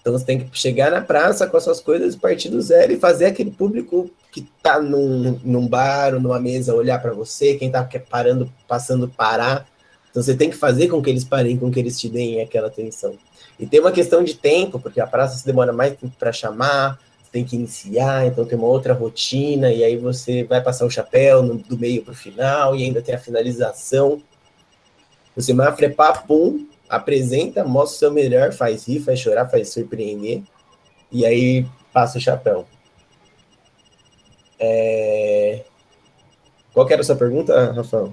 Então você tem que chegar na praça com as suas coisas, partir do zero e fazer aquele público que está num, num bar ou numa mesa olhar para você, quem está parando, passando parar então você tem que fazer com que eles parem, com que eles te deem aquela atenção. E tem uma questão de tempo, porque a praça se demora mais tempo para chamar, tem que iniciar, então tem uma outra rotina, e aí você vai passar o chapéu no, do meio para o final, e ainda tem a finalização. O semáforo é papum, apresenta, mostra o seu melhor, faz rir, faz chorar, faz surpreender, e aí passa o chapéu. É... Qual era a sua pergunta, Rafael?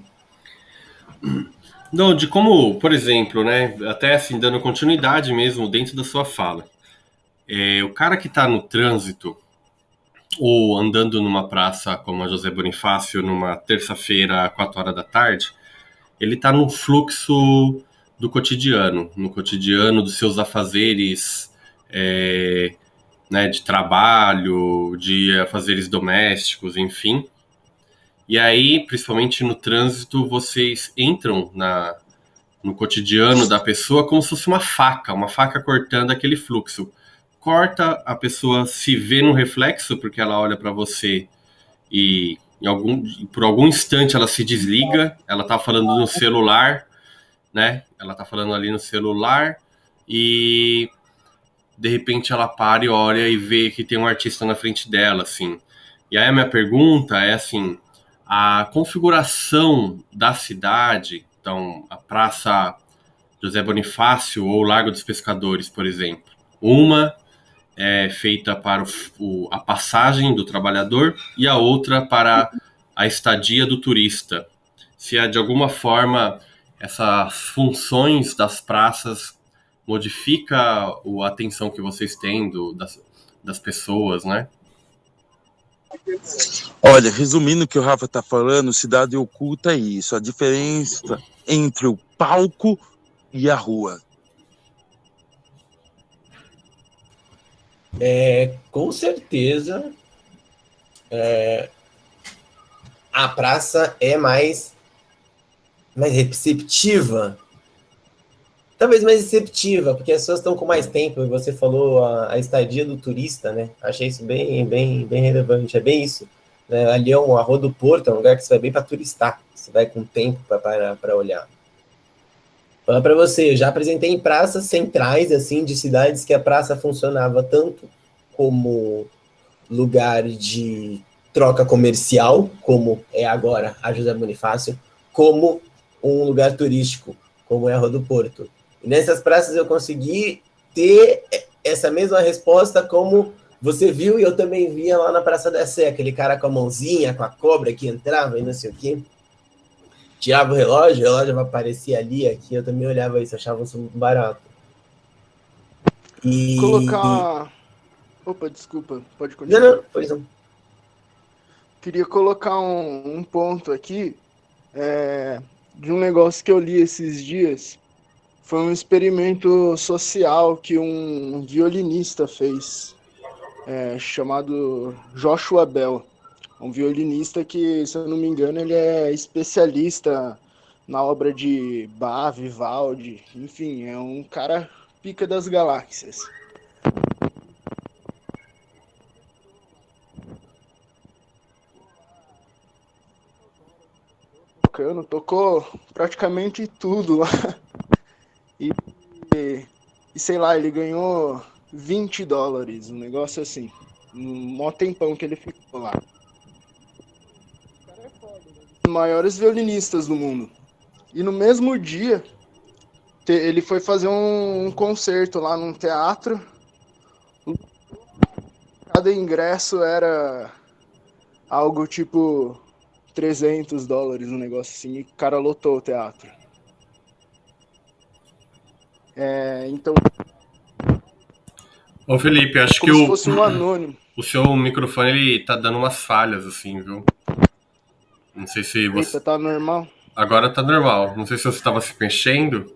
Não, de como, por exemplo, né, até assim, dando continuidade mesmo dentro da sua fala. É, o cara que está no trânsito ou andando numa praça como a José Bonifácio numa terça-feira, 4 horas da tarde, ele está no fluxo do cotidiano, no cotidiano dos seus afazeres é, né, de trabalho, de afazeres domésticos, enfim. E aí, principalmente no trânsito, vocês entram na, no cotidiano da pessoa como se fosse uma faca, uma faca cortando aquele fluxo. Corta, a pessoa se vê no reflexo, porque ela olha para você e algum, por algum instante ela se desliga, ela tá falando no celular, né? Ela tá falando ali no celular e de repente ela para e olha e vê que tem um artista na frente dela, assim. E aí a minha pergunta é assim, a configuração da cidade, então a Praça José Bonifácio ou Largo dos Pescadores, por exemplo, uma é feita para o, a passagem do trabalhador e a outra para a estadia do turista. Se é de alguma forma essas funções das praças modifica a atenção que vocês têm do, das, das pessoas, né? Olha, resumindo o que o Rafa está falando, cidade oculta é isso, a diferença entre o palco e a rua. É, com certeza, é, a praça é mais, mais receptiva talvez mais receptiva, porque as pessoas estão com mais tempo, e você falou a, a, estadia do turista, né? Achei isso bem, bem, bem relevante, é bem isso. Né? Ali é um Arroio do Porto, é um lugar que você vai bem para turistar, você vai com tempo para olhar. Falar para você, eu já apresentei em praças centrais, assim, de cidades que a praça funcionava tanto como lugar de troca comercial, como é agora a José Bonifácio, como um lugar turístico, como é a Rua do Porto. E nessas praças eu consegui ter essa mesma resposta como você viu e eu também via lá na Praça da Sé, aquele cara com a mãozinha, com a cobra que entrava e não sei o quê. Tirava o relógio, o relógio aparecia ali, aqui, eu também olhava isso, achava isso muito barato. E... Colocar... Opa, desculpa, pode continuar. Não, não, pois não. queria colocar um, um ponto aqui é, de um negócio que eu li esses dias. Foi um experimento social que um violinista fez, é, chamado Joshua Bell. Um violinista que, se eu não me engano, ele é especialista na obra de Bach, Vivaldi, enfim, é um cara pica das galáxias. Tocando, tocou praticamente tudo lá. E, e, sei lá, ele ganhou 20 dólares, um negócio assim. Um mó tempão que ele ficou lá. Os maiores violinistas do mundo. E no mesmo dia, ele foi fazer um, concerto lá num teatro. Cada ingresso era algo tipo 300 dólares, um negócio assim, e o cara lotou o teatro. É, então. Ô Felipe, acho como que o, fosse um anônimo. o seu microfone ele tá dando umas falhas, assim, viu? Não sei se você. Eita, tá normal? Agora tá normal. Não sei se você estava se mexendo.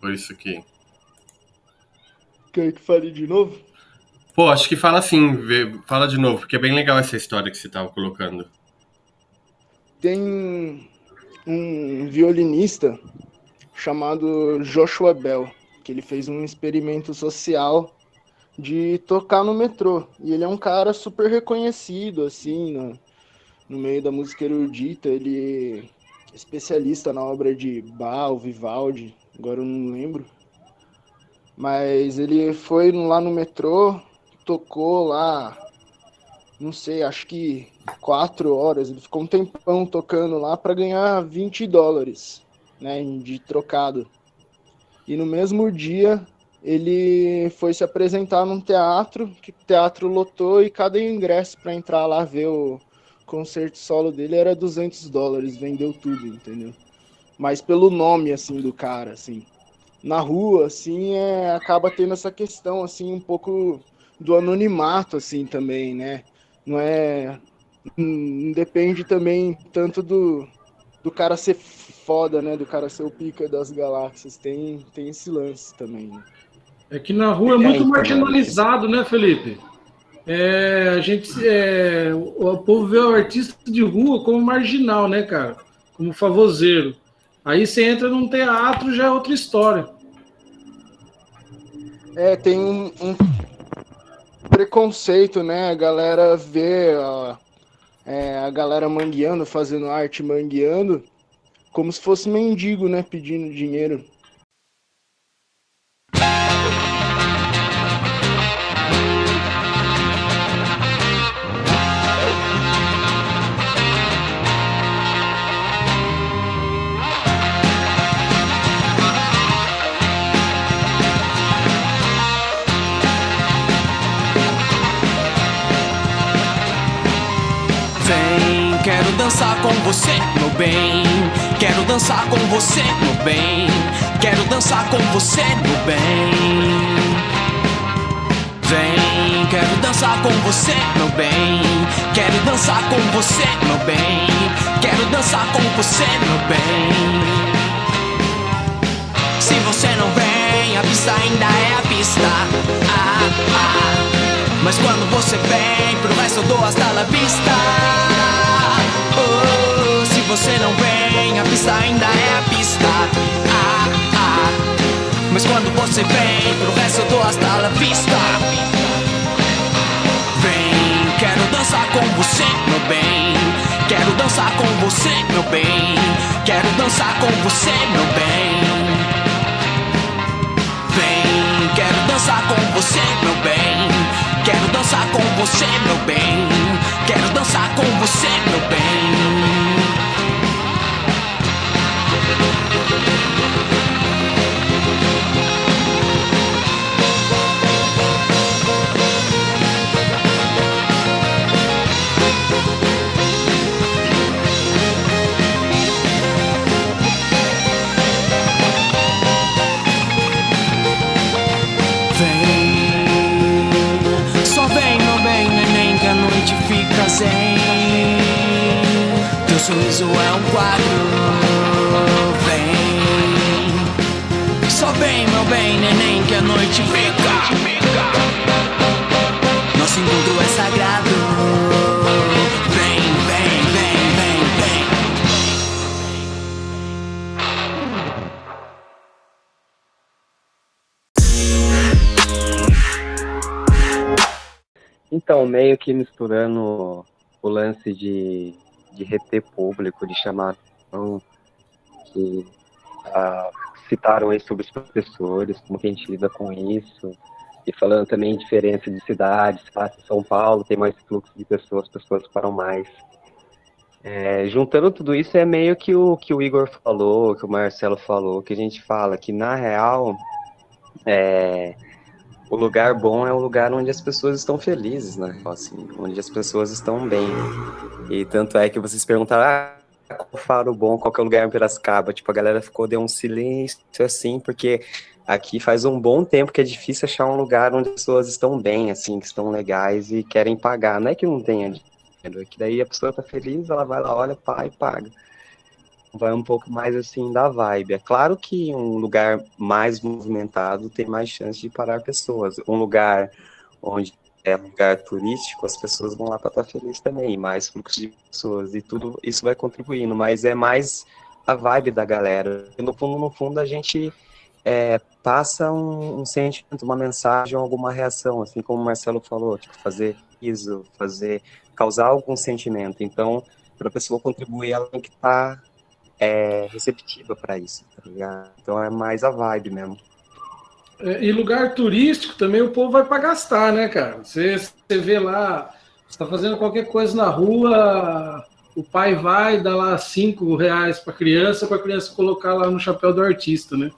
Por isso aqui. Quer que fale de novo? Pô, acho que fala assim, vê- fala de novo, porque é bem legal essa história que você tava colocando. Tem um violinista chamado Joshua Bell, que ele fez um experimento social de tocar no metrô. E ele é um cara super reconhecido, assim, no, no meio da música erudita. Ele é especialista na obra de Bach, Vivaldi, agora eu não lembro. Mas ele foi lá no metrô, tocou lá, não sei, acho que quatro horas. Ele ficou um tempão tocando lá para ganhar 20 dólares, né, de trocado. E no mesmo dia ele foi se apresentar num teatro, que o teatro lotou e cada ingresso para entrar lá ver o concerto solo dele era 200 dólares, vendeu tudo, entendeu? Mas pelo nome assim do cara, assim. Na rua, assim, é, acaba tendo essa questão assim um pouco do anonimato assim também, né? Não é não depende também tanto do, do cara ser foda, né? Do cara ser o pica das galáxias. Tem, tem esse lance também. Né? É que na rua é É, muito então, marginalizado, né, Felipe? É, a gente, é, o, o povo vê o artista de rua como marginal, né, cara? Como favoseiro. Aí você entra num teatro, já é outra história. É, tem um, um preconceito, né? A galera vê ó, é, a galera mangueando, fazendo arte mangueando, como se fosse mendigo, né? Pedindo dinheiro. Com você, meu bem. Quero dançar com você, meu bem. Quero dançar com você, meu bem. Vem, quero dançar com você, meu bem. Quero dançar com você, meu bem. Quero dançar com você, meu bem. Se você não vem, a pista ainda é a pista. Ah, ah. Mas quando você vem, pro resto dou hasta la vista. Oh, você não vem, a pista ainda é a pista. Ah, ah. Mas quando você vem, pro resto eu dou hasta la vista. Vem, quero dançar com você, meu bem. Quero dançar com você, meu bem. Quero dançar com você, meu bem. Vem, quero dançar com você, meu bem. Quero dançar com você, meu bem. Quero dançar com você, meu bem. Fica zen. sorriso é um quadro. Vem, meu bem, neném, que a noite fica. Nosso encontro é sagrado. Vem, vem, vem, vem, vem. Então, meio que misturando o lance de, de reter público, de chamar que ah, citaram aí sobre os professores, como que a gente lida com isso, e falando também diferença de cidades, São Paulo tem mais fluxo de pessoas, pessoas param mais. É, juntando tudo isso é meio que o que o Igor falou, que o Marcelo falou, que a gente fala que na real é, o lugar bom é o lugar onde as pessoas estão felizes, né? Assim, onde as pessoas estão bem. E tanto é que vocês perguntaram, ah, faro bom, qual que é o lugar em Piracicaba? Tipo, a galera ficou, deu um silêncio assim, porque aqui faz um bom tempo que é difícil achar um lugar onde as pessoas estão bem, assim, que estão legais e querem pagar. Não é que não tenha dinheiro, é que daí a pessoa tá feliz, ela vai lá, olha, pá, e paga vai um pouco mais assim da vibe. É claro que um lugar mais movimentado tem mais chance de parar pessoas. Um lugar onde é lugar turístico, as pessoas vão lá para estar felizes também, mais fluxo de pessoas e tudo isso vai contribuindo, mas é mais a vibe da galera. No fundo, no fundo, a gente é, passa um, um, sentimento, uma mensagem, alguma reação, assim como o Marcelo falou, tipo, fazer riso, fazer, causar algum sentimento. Então, para a pessoa contribuir, ela tem que estar tá é receptiva para isso, tá ligado? Então é mais a vibe mesmo. E lugar turístico também o povo vai para gastar, né, cara? Você, você vê lá, está fazendo qualquer coisa na rua, o pai vai dar lá cinco reais para criança, para a criança colocar lá no chapéu do artista, né?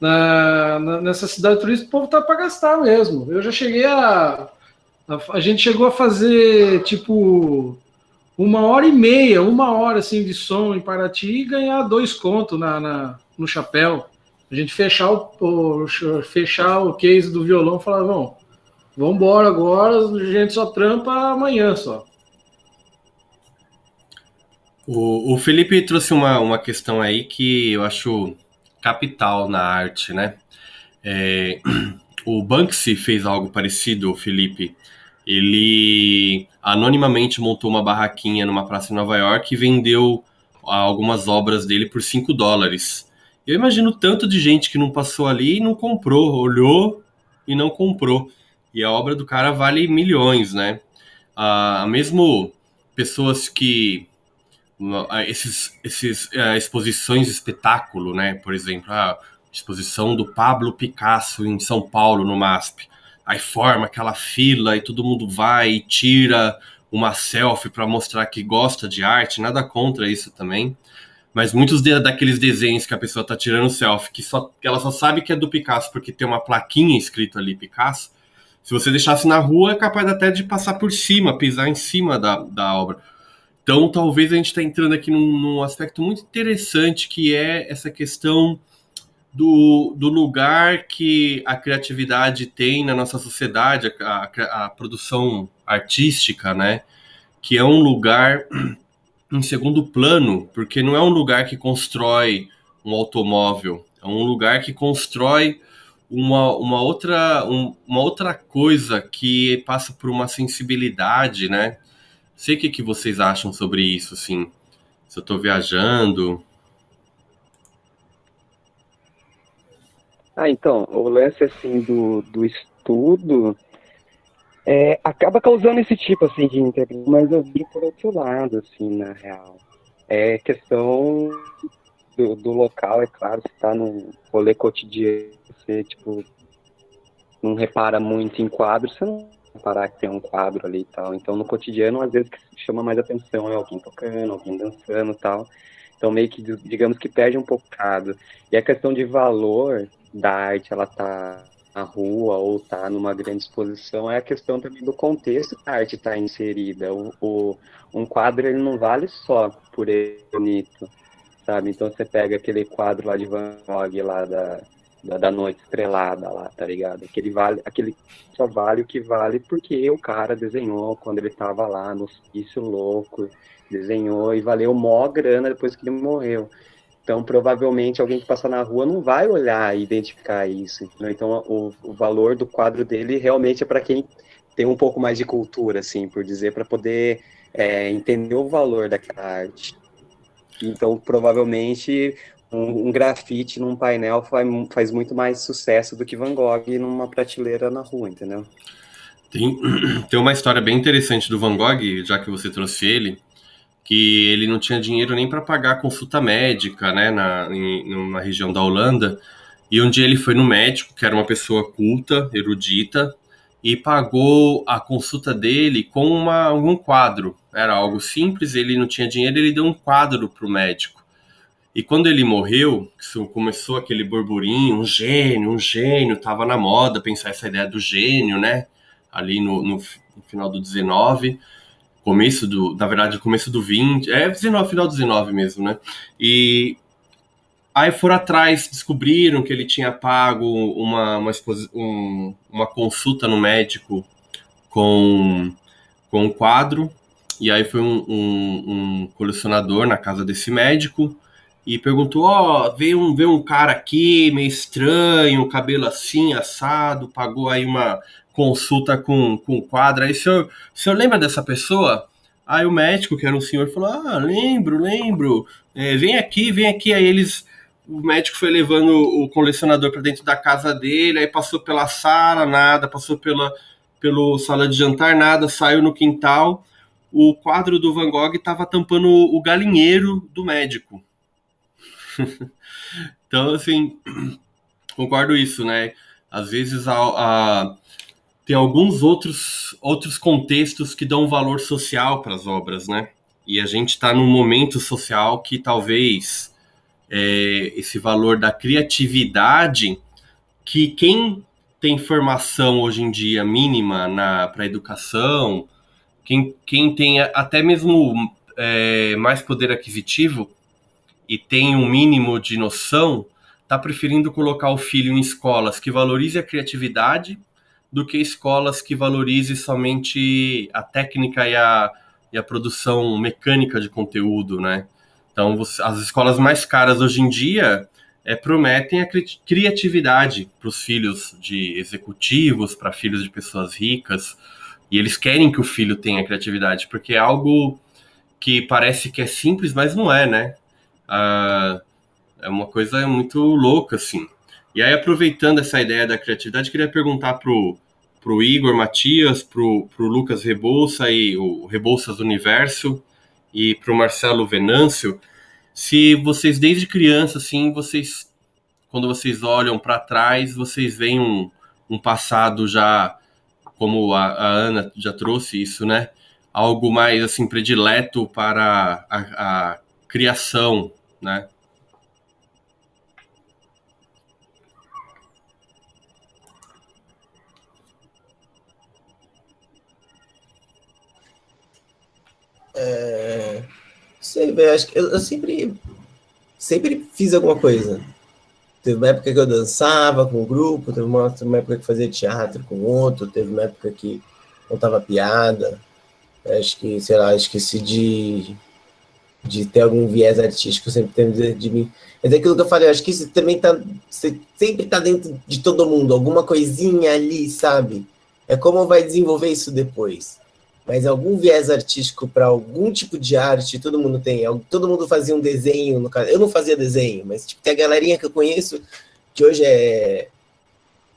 Na, na, nessa cidade turística, o povo tá para gastar mesmo. Eu já cheguei a, a. A gente chegou a fazer, tipo, uma hora e meia, uma hora assim de som em Paraty e ganhar dois contos na, na, no chapéu. A gente fechar o, o, fechar o case do violão e falar, vamos, vamos embora agora, a gente só trampa amanhã só. O, o Felipe trouxe uma, uma questão aí que eu acho capital na arte, né? É, o Banksy fez algo parecido, Felipe, ele anonimamente montou uma barraquinha numa praça em Nova York e vendeu algumas obras dele por 5 dólares. Eu imagino tanto de gente que não passou ali e não comprou, olhou e não comprou. E a obra do cara vale milhões, né? Ah, mesmo pessoas que esses, esses uh, exposições de espetáculo, né? Por exemplo, a exposição do Pablo Picasso em São Paulo no MASP aí forma aquela fila e todo mundo vai e tira uma selfie para mostrar que gosta de arte, nada contra isso também. Mas muitos de, daqueles desenhos que a pessoa está tirando selfie, que, só, ela só sabe que é do Picasso porque tem uma plaquinha escrito ali Picasso, se você deixasse na rua, é capaz até de passar por cima, pisar em cima da, da obra. Então, talvez a gente está entrando aqui num, num aspecto muito interessante, que é essa questão do, do lugar que a criatividade tem na nossa sociedade, a, a, a produção artística, né? Que é um lugar em segundo plano, porque não é um lugar que constrói um automóvel, é um lugar que constrói uma, uma, outra, um, uma outra coisa que passa por uma sensibilidade, né? Sei o que, que vocês acham sobre isso, assim. Se eu estou viajando. Ah, então, o lance assim do, do estudo é, acaba causando esse tipo assim de interesse, mas eu vi por outro lado, assim, na real. É questão do, do local, é claro, você tá num rolê cotidiano, você, tipo, não repara muito em quadros, você não reparar que tem um quadro ali e tal. Então, no cotidiano, às vezes, que chama mais atenção é alguém tocando, alguém dançando e tal. Então, meio que, digamos que perde um bocado. E a questão de valor, da arte ela tá na rua ou tá numa grande exposição é a questão também do contexto que a arte está inserida. O, o, um quadro ele não vale só por ele bonito, sabe? Então você pega aquele quadro lá de Van Gogh lá da da, da, noite estrelada lá, tá ligado? Aquele vale, aquele só vale o que vale porque o cara desenhou quando ele tava lá no hospício louco, desenhou e valeu mó grana depois que ele morreu. Então, provavelmente, alguém que passar na rua não vai olhar e identificar isso. Então, o, o valor do quadro dele realmente é para quem tem um pouco mais de cultura, assim, por dizer, para poder é, entender o valor daquela arte. Então, provavelmente, um, um grafite num painel faz, faz, muito mais sucesso do que Van Gogh numa prateleira na rua, entendeu? Tem, tem uma história bem interessante do Van Gogh, já que você trouxe ele, que ele não tinha dinheiro nem para pagar consulta médica, né, na, em, numa região da Holanda. E um dia ele foi no médico, que era uma pessoa culta, erudita, e pagou a consulta dele com uma, um quadro. Era algo simples, ele não tinha dinheiro, ele deu um quadro para o médico. E quando ele morreu, começou aquele burburinho, um gênio, um gênio, tava na moda pensar essa ideia do gênio, né? Ali no, no, no final do 19 começo do, na verdade, começo do 20, é 19, final do 19 mesmo, né? E aí foram atrás, descobriram que ele tinha pago uma, uma, um, uma consulta no médico com, com um quadro, e aí foi um, um, um colecionador na casa desse médico e perguntou: Ó, oh, veio, um, veio um cara aqui meio estranho, cabelo assim, assado, pagou aí uma, consulta com, com quadro. Aí o senhor, o senhor lembra dessa pessoa? Aí o médico, que era um senhor, falou: Ah, lembro, lembro. É, vem aqui, vem aqui. Aí eles. O médico foi levando o colecionador para dentro da casa dele, aí passou pela sala, nada, passou pela pelo sala de jantar, nada, saiu no quintal. O quadro do Van Gogh estava tampando o galinheiro do médico. então, assim, concordo isso, né? Às vezes a, a tem alguns outros, outros contextos que dão valor social para as obras, né? E a gente está num momento social que talvez é, esse valor da criatividade, que quem tem formação hoje em dia mínima para educação, quem, quem tem até mesmo é, mais poder aquisitivo e tem um mínimo de noção, está preferindo colocar o filho em escolas que valorize a criatividade do que escolas que valorize somente a técnica e a, e a produção mecânica de conteúdo, né? Então, você, as escolas mais caras hoje em dia é, prometem a cri criatividade para os filhos de executivos, para filhos de pessoas ricas, e eles querem que o filho tenha criatividade, porque é algo que parece que é simples, mas não é, né? Ah, é uma coisa muito louca, assim. E aí, aproveitando essa ideia da criatividade, queria perguntar pro para o Igor Matias, para o Lucas Rebouça e o Rebouças Universo e para o Marcelo Venâncio, se vocês desde criança, assim, vocês, quando vocês olham para trás, vocês veem um, um passado já, como a, a, Ana já trouxe isso, né? Algo mais, assim, predileto para a, a criação, né? É... Sei, velho. Acho que eu, eu, sempre, sempre fiz alguma coisa. Teve uma época que eu dançava com um grupo, teve uma, uma época que fazia teatro com outro, teve uma época que contava piada. Acho que, sei lá, esqueci de, de ter algum viés artístico sempre tem de, de mim. Mas é aquilo que eu falei, acho que isso também tá. Sempre tá dentro de todo mundo, alguma coisinha ali, sabe? É como vai desenvolver isso depois mas algum viés artístico para algum tipo de arte, todo mundo tem. Todo mundo fazia um desenho, no caso. Eu não fazia desenho, mas tipo, tem a galerinha que eu conheço que hoje é,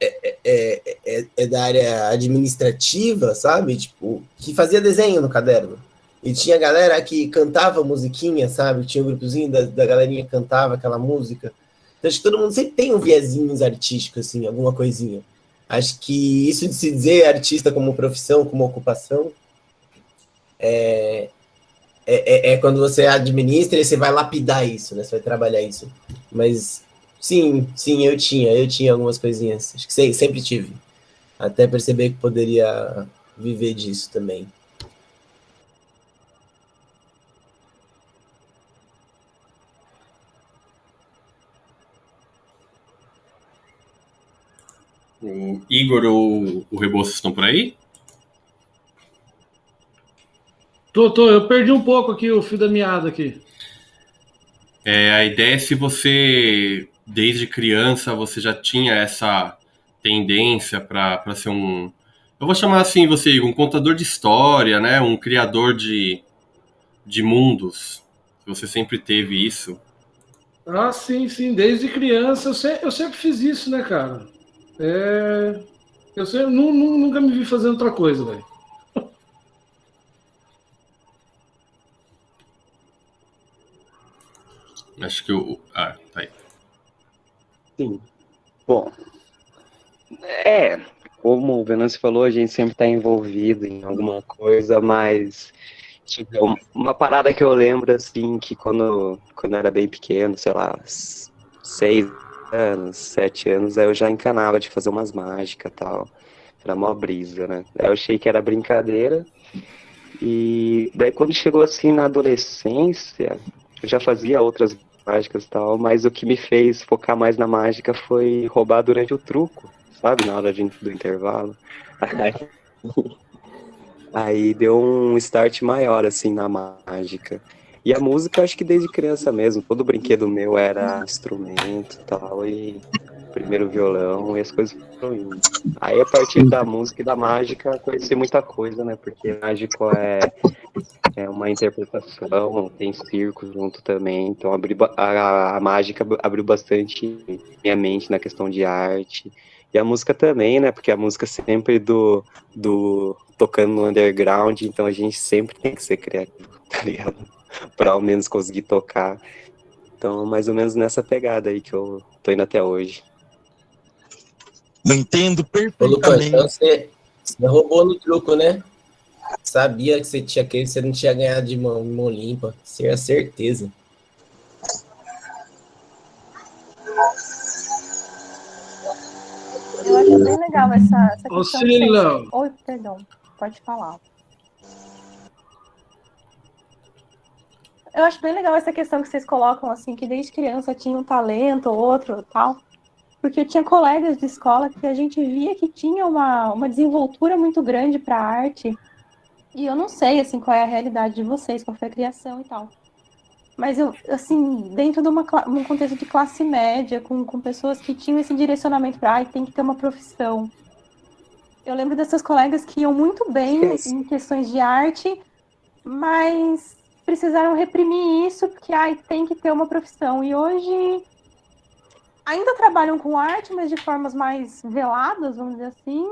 é, é, é, é da área administrativa, sabe? Tipo, que fazia desenho no caderno. E tinha galera que cantava musiquinha, sabe? Tinha um grupozinho da, da galerinha que cantava aquela música. Então, acho que todo mundo sempre tem um viezinhos artístico, assim, alguma coisinha. Acho que isso de se dizer artista como profissão, como ocupação, é, é, é, quando você administra e você vai lapidar isso, né? Você vai trabalhar isso. Mas sim, sim, eu tinha, eu tinha algumas coisinhas. Acho que sempre tive. Até perceber que poderia viver disso também. O Igor ou o Rebouças estão por aí? Tô, tô, eu perdi um pouco aqui o fio da meada aqui. É, a ideia é se você, desde criança, você já tinha essa tendência para ser um. Eu vou chamar assim você, um contador de história, né? Um criador de, de mundos. Você sempre teve isso. Ah, sim, sim. Desde criança eu, se, eu sempre fiz isso, né, cara? É, eu sempre, nu, nu, nunca me vi fazendo outra coisa, velho. Acho que o. Ah, tá aí. Sim. Bom. É, como o Venâncio falou, a gente sempre está envolvido em alguma coisa, mas tipo, uma parada que eu lembro, assim, que quando, quando eu era bem pequeno, sei lá, seis anos, sete anos, aí eu já encanava de fazer umas mágicas e tal. Era mó brisa, né? Aí eu achei que era brincadeira. E daí quando chegou assim na adolescência, eu já fazia outras mágicas e tal, mas o que me fez focar mais na mágica foi roubar durante o truco, sabe? Na hora de, do intervalo. Aí deu um start maior, assim, na mágica. E a música, acho que desde criança mesmo, todo brinquedo meu era instrumento e tal, e primeiro violão, e as coisas foram indo. Aí, a partir da música e da mágica, conheci muita coisa, né? Porque mágico é, é uma interpretação, tem circo junto também, então abri, a, a mágica abriu bastante minha mente na questão de arte. E a música também, né? Porque a música sempre do, do tocando no underground, então a gente sempre tem que ser criativo, tá ligado? para ao menos conseguir tocar. Então, mais ou menos nessa pegada aí que eu tô indo até hoje. Não entendo perfeitamente. Ô, Lucas, então você, você roubou no truco, né? Sabia que você tinha que você não tinha ganhado de mão, mão limpa. Tinha certeza. Eu acho bem legal essa, essa questão. Ô, Cirilo. Oi, perdão. Pode falar. Eu acho bem legal essa questão que vocês colocam, assim, que desde criança tinha um talento, outro tal. Porque eu tinha colegas de escola que a gente via que tinha uma, uma desenvoltura muito grande para a arte. E eu não sei, assim, qual é a realidade de vocês, qual foi a criação e tal. Mas eu, assim, dentro de uma, um contexto de classe média, com, com pessoas que tinham esse direcionamento para, ai, tem que ter uma profissão. Eu lembro dessas colegas que iam muito bem em questões de arte, mas precisaram reprimir isso, porque ai, tem que ter uma profissão. E hoje ainda trabalham com arte, mas de formas mais veladas, vamos dizer assim,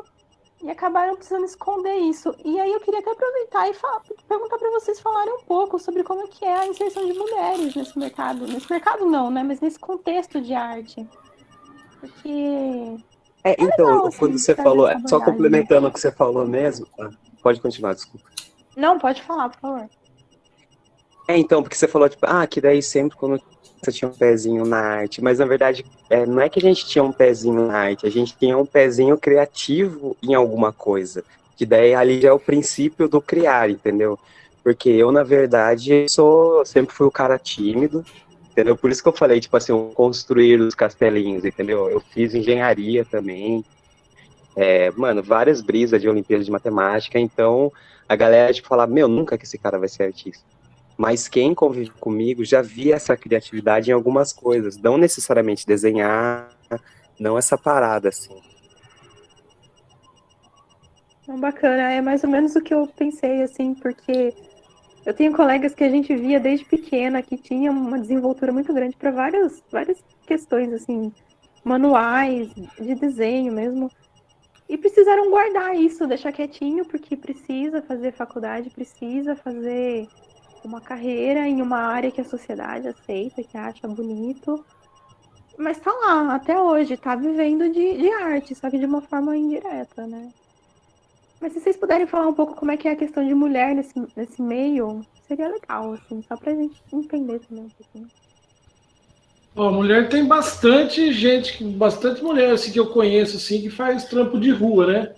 e acabaram precisando esconder isso. E aí eu queria até aproveitar e falar, perguntar para vocês falarem um pouco sobre como que é a inserção de mulheres nesse mercado. Nesse mercado não, né? Mas nesse contexto de arte. Porque. É, é então, legal, assim, quando você falou, só complementando o que você falou mesmo, ah, pode continuar, desculpa. Não, pode falar, por favor. É, então, porque você falou, tipo, ah, que daí sempre quando você tinha um pezinho na arte, mas na verdade é, não é que a gente tinha um pezinho na arte, a gente tinha um pezinho criativo em alguma coisa, que daí ali já é o princípio do criar, entendeu? Porque eu, na verdade, sou, sempre fui o cara tímido, entendeu? Por isso que eu falei, tipo assim, construir os castelinhos, entendeu? Eu fiz engenharia também, é, mano, várias brisas de Olimpíadas de Matemática, então a galera, tipo, falava, meu, nunca que esse cara vai ser artista mas quem convive comigo já via essa criatividade em algumas coisas, não necessariamente desenhar, não essa parada assim. Bacana, é mais ou menos o que eu pensei, assim, porque eu tenho colegas que a gente via desde pequena que tinham uma desenvoltura muito grande para várias, várias questões, assim, manuais, de desenho mesmo, e precisaram guardar isso, deixar quietinho, porque precisa fazer faculdade, precisa fazer uma carreira em uma área que a sociedade aceita, que acha bonito, mas tá lá até hoje, tá vivendo de, de arte, só que de uma forma indireta, né? Mas se vocês puderem falar um pouco como é que é a questão de mulher nesse, nesse meio, seria legal, assim, só pra gente entender também um pouquinho. Ó, mulher tem bastante gente, bastante mulher assim, que eu conheço assim, que faz trampo de rua, né?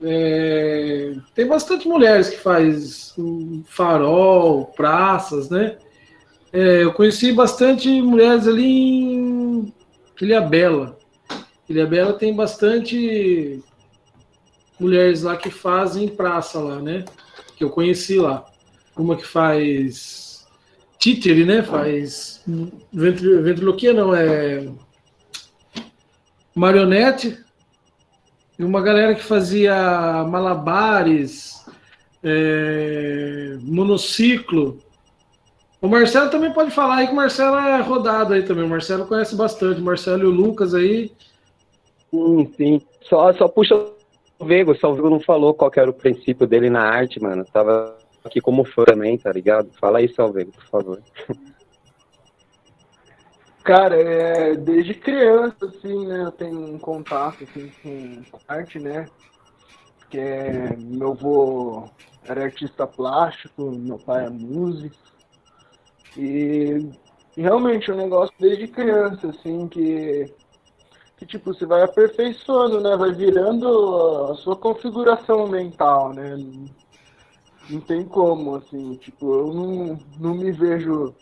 É, tem bastante mulheres que faz farol, praças, né? É, eu conheci bastante mulheres ali em Ilha Bela. Ilha Bela tem bastante mulheres lá que fazem praça lá, né? Que eu conheci lá. Uma que faz títere, né? Faz ventriloquia, não, é marionete. E uma galera que fazia malabares, é, monociclo. O Marcelo também pode falar aí que o Marcelo é rodado aí também. O Marcelo conhece bastante. O Marcelo e o Lucas aí. Sim, sim. Só, só puxa o Vego. Só o Vego não falou qual era o princípio dele na arte, mano. Tava aqui como fã também, tá ligado? Fala aí, Salvego, por favor. Cara, é, desde criança, assim, né, eu tenho um contato, assim, com arte, né, que é, meu avô era artista plástico, meu pai é músico, e realmente é um negócio desde criança, assim, que, que, tipo, você vai aperfeiçoando, né, vai virando a sua configuração mental, né, não tem como, assim, tipo, eu não, não me vejo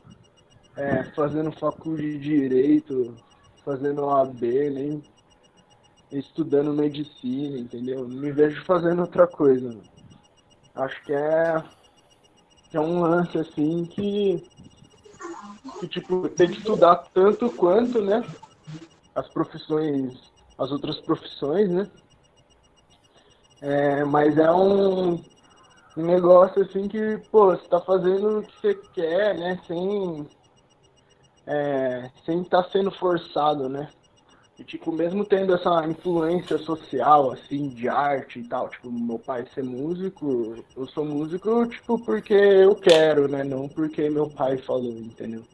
é, fazendo faculdade de Direito, fazendo OAB, nem estudando medicina, entendeu? Não me vejo fazendo outra coisa. Acho que é, é um lance, assim, que, que, tipo, tem que estudar tanto quanto, né, as profissões, as outras profissões, né? É, mas é um, um negócio assim que, pô, você tá fazendo o que você quer, né? Sem, é, sem estar tá sendo forçado, né? E, tipo, mesmo tendo essa influência social, assim, de arte e tal, tipo, meu pai ser músico, eu sou músico, tipo, porque eu quero, né? Não porque meu pai falou, entendeu?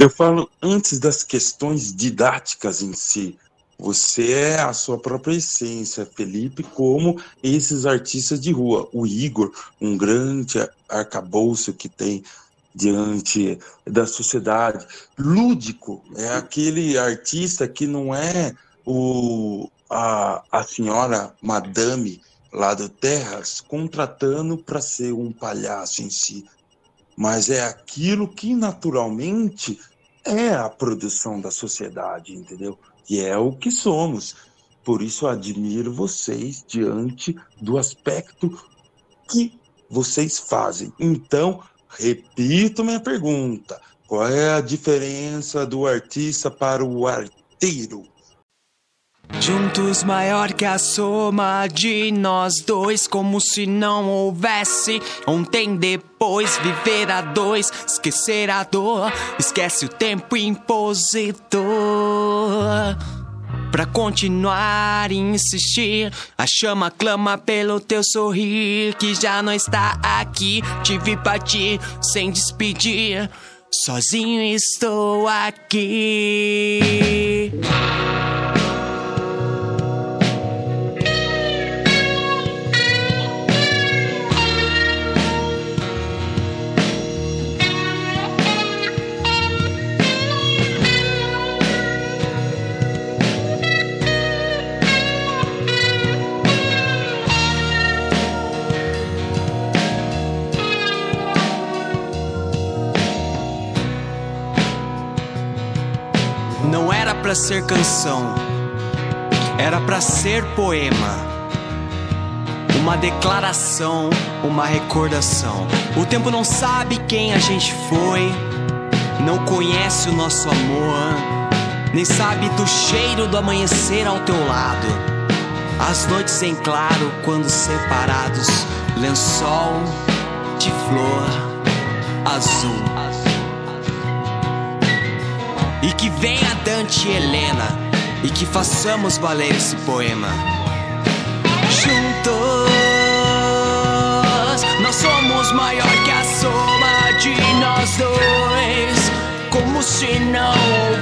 Eu falo antes das questões didáticas em si. Você é a sua própria essência, Felipe, como esses artistas de rua. O Igor, um grande arcabouço que tem diante da sociedade. Lúdico é aquele artista que não é o, a, a senhora madame lá do Terras contratando para ser um palhaço em si, mas é aquilo que naturalmente é a produção da sociedade, entendeu? E é o que somos. Por isso eu admiro vocês diante do aspecto que vocês fazem. Então, Repito minha pergunta: qual é a diferença do artista para o arteiro? Juntos maior que a soma de nós dois, como se não houvesse ontem depois. Viver a dois, esquecer a dor, esquece o tempo impositor. Pra continuar e insistir, a chama clama pelo teu sorrir que já não está aqui. Te vi partir sem despedir, sozinho estou aqui. Para ser canção, era para ser poema. Uma declaração, uma recordação. O tempo não sabe quem a gente foi, não conhece o nosso amor, nem sabe do cheiro do amanhecer ao teu lado. As noites em claro, quando separados, lençol de flor azul. E que venha Dante e Helena e que façamos valer esse poema. Juntos, nós somos maior que a soma de nós dois. Como se não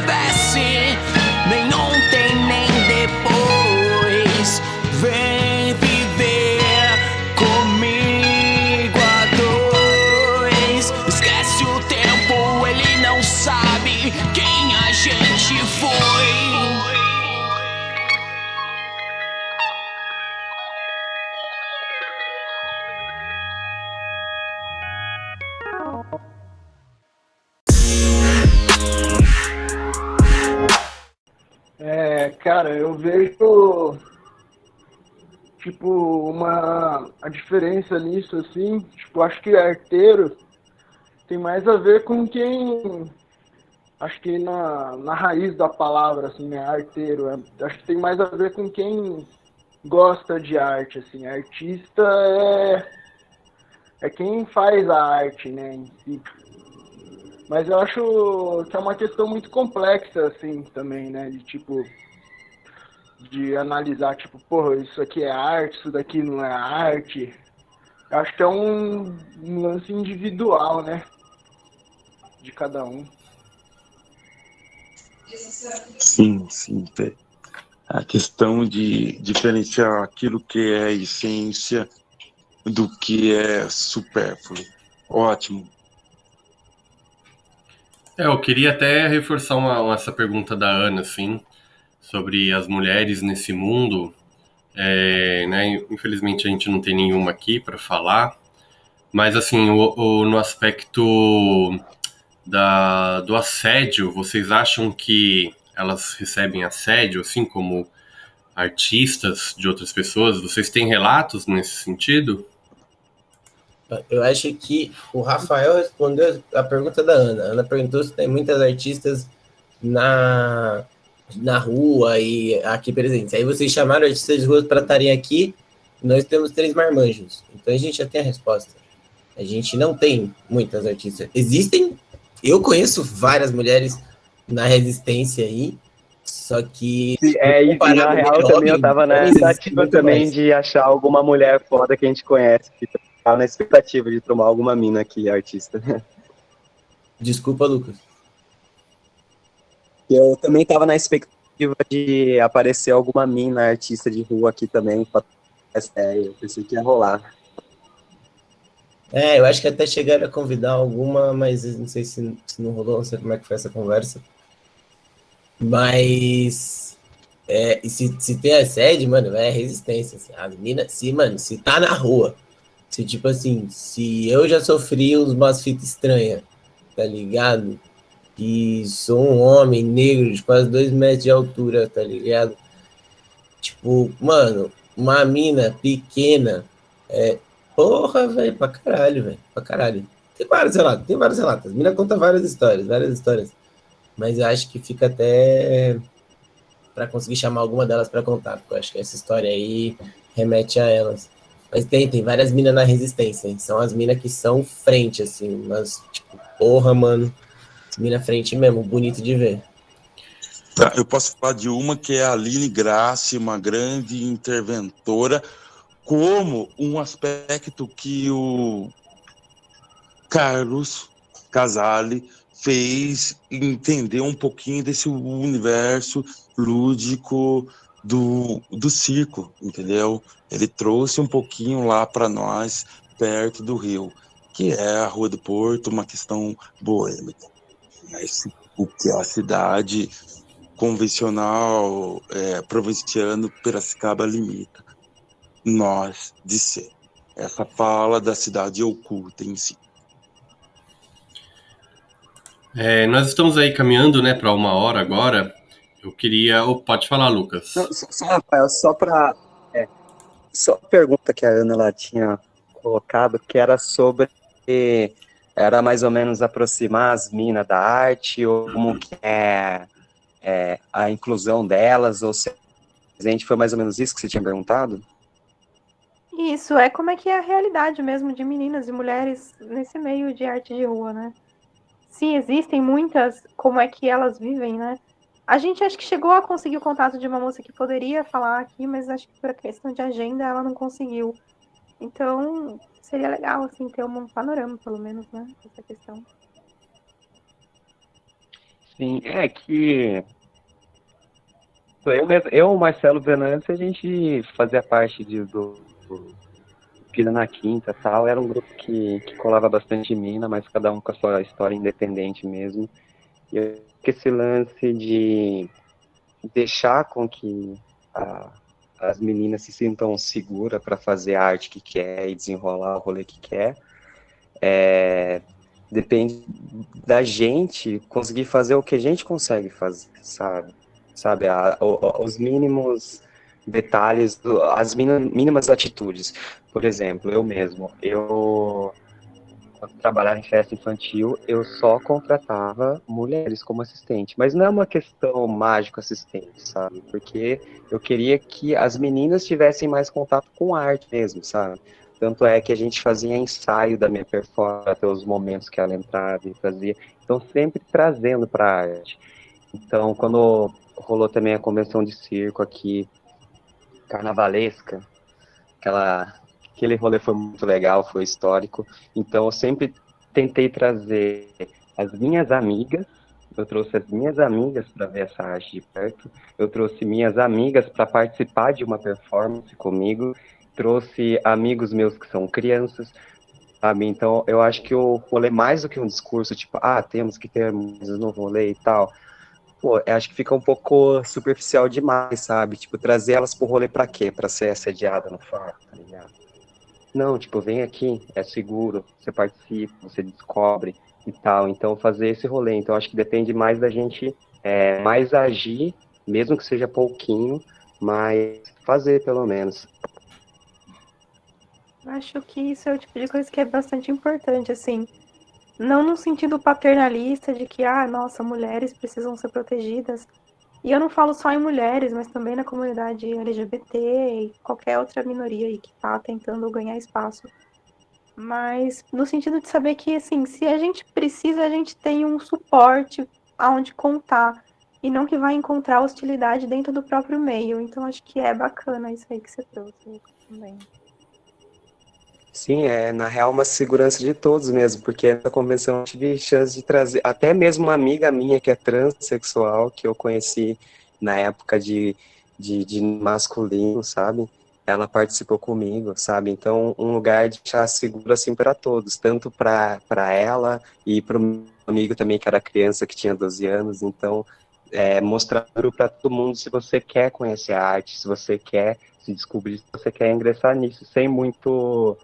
tipo uma a diferença nisso assim, tipo, acho que arteiro tem mais a ver com quem acho que na, na raiz da palavra assim, né, arteiro, é, acho que tem mais a ver com quem gosta de arte assim, artista é é quem faz a arte, né, em si. Mas eu acho que é uma questão muito complexa, assim, também, né? De tipo. De analisar, tipo, porra, isso aqui é arte, isso daqui não é arte. Eu acho que é um, um lance individual, né? De cada um. Sim, sim. A questão de diferenciar aquilo que é essência do que é supérfluo. Ótimo. É, eu queria até reforçar uma, essa pergunta da Ana, assim, sobre as mulheres nesse mundo. É, né, infelizmente a gente não tem nenhuma aqui para falar, mas assim, o, o, no aspecto da, do assédio, vocês acham que elas recebem assédio, assim como artistas de outras pessoas? Vocês têm relatos nesse sentido? Eu acho que o Rafael respondeu a pergunta da Ana. A Ana perguntou se tem muitas artistas na, na rua e aqui presentes. Aí vocês chamaram artistas de rua para estarem aqui. Nós temos três marmanjos. Então a gente já tem a resposta. A gente não tem muitas artistas. Existem, eu conheço várias mulheres na resistência aí, só que. É, e na real também eu tava na tentativa também mais. de achar alguma mulher foda que a gente conhece, que tava na expectativa de tomar alguma mina aqui, artista. Desculpa, Lucas. Eu também tava na expectativa de aparecer alguma mina artista de rua aqui também. É, eu pensei que ia rolar. É, eu acho que até chegaram a convidar alguma, mas não sei se, se não rolou, não sei como é que foi essa conversa. Mas é, se, se tem assédio, mano, é resistência. Assim. As minas, se, mano, se tá na rua, se, tipo assim, se eu já sofri umas fitas estranhas, tá ligado? E sou um homem negro de quase dois metros de altura, tá ligado? Tipo, mano, uma mina pequena, é, porra, velho, pra caralho, velho, pra caralho. Tem vários relatos, tem vários relatos. A mina conta várias histórias, várias histórias. Mas eu acho que fica até para conseguir chamar alguma delas para contar, porque eu acho que essa história aí remete a elas. Mas tem, tem várias minas na resistência, hein? São as minas que são frente, assim, mas, tipo, porra, mano. Mina frente mesmo, bonito de ver. Tá, eu posso falar de uma que é a Aline Grace, uma grande interventora, como um aspecto que o Carlos Casale fez entender um pouquinho desse universo lúdico do, do circo, entendeu? Ele trouxe um pouquinho lá para nós, perto do Rio, que é a Rua do Porto, uma questão boêmica. Mas o que a cidade convencional, é, provinciano, Piracicaba limita. Nós de ser. Essa fala da cidade oculta em si. É, nós estamos aí caminhando né, para uma hora agora. Eu queria. Oh, pode falar, Lucas. Não, só, Rafael, só para. É, só a pergunta que a Ana ela tinha colocado, que era sobre. Era mais ou menos aproximar as minas da arte, ou como que é, é a inclusão delas, ou se gente foi mais ou menos isso que você tinha perguntado? Isso, é como é que é a realidade mesmo de meninas e mulheres nesse meio de arte de rua, né? Sim, existem muitas, como é que elas vivem, né? A gente acho que chegou a conseguir o contato de uma moça que poderia falar aqui, mas acho que por questão de agenda ela não conseguiu. Então, seria legal, assim, ter um panorama, pelo menos, né, essa questão. Sim, é que eu, eu o Marcelo Venâncio, a gente fazia parte de, do, do Pira na Quinta tal, era um grupo que, que colava bastante mina, mas cada um com a sua história independente mesmo. E esse lance de deixar com que a, as meninas se sintam seguras para fazer a arte que quer e desenrolar o rolê que quer, é, depende da gente conseguir fazer o que a gente consegue fazer, sabe? sabe? A, o, os mínimos detalhes, as mínimas atitudes. Por exemplo, eu mesmo, eu quando trabalhava em festa infantil, eu só contratava mulheres como assistente. Mas não é uma questão mágico assistente, sabe? Porque eu queria que as meninas tivessem mais contato com arte mesmo, sabe? Tanto é que a gente fazia ensaio da minha performance até os momentos que ela entrava e fazia. Então, sempre trazendo para a arte. Então, quando rolou também a convenção de circo aqui, carnavalesca, aquela, aquele rolê foi muito legal, foi histórico. Então, eu sempre tentei trazer as minhas amigas, eu trouxe as minhas amigas para ver essa arte de perto, eu trouxe minhas amigas para participar de uma performance comigo, trouxe amigos meus que são crianças, sabe? Então, eu acho que o rolê, mais do que um discurso, tipo, ah, temos que ter músicas no rolê e tal, pô, acho que fica um pouco superficial demais, sabe? Tipo, trazer elas pro rolê pra quê? Pra ser assediada no faro, tá ligado? Não, tipo, vem aqui, é seguro, você participa, você descobre e tal. Então, fazer esse rolê. Então, acho que depende mais da gente é, mais agir, mesmo que seja pouquinho, mas fazer pelo menos. Acho que isso é o tipo de coisa que é bastante importante, assim. Não no sentido paternalista de que, ah, nossa, mulheres precisam ser protegidas. E eu não falo só em mulheres, mas também na comunidade LGBT e qualquer outra minoria aí que tá tentando ganhar espaço. Mas no sentido de saber que, assim, se a gente precisa, a gente tem um suporte aonde contar. E não que vai encontrar hostilidade dentro do próprio meio. Então acho que é bacana isso aí que você trouxe também. Sim, é na real uma segurança de todos mesmo, porque essa convenção eu tive chance de trazer até mesmo uma amiga minha que é transexual, que eu conheci na época de, de, de masculino, sabe? Ela participou comigo, sabe? Então, um lugar de deixar seguro assim para todos, tanto para ela e para o amigo também que era criança, que tinha 12 anos. Então, é, mostrar para todo mundo se você quer conhecer a arte, se você quer se descobrir, se você quer ingressar nisso, sem muito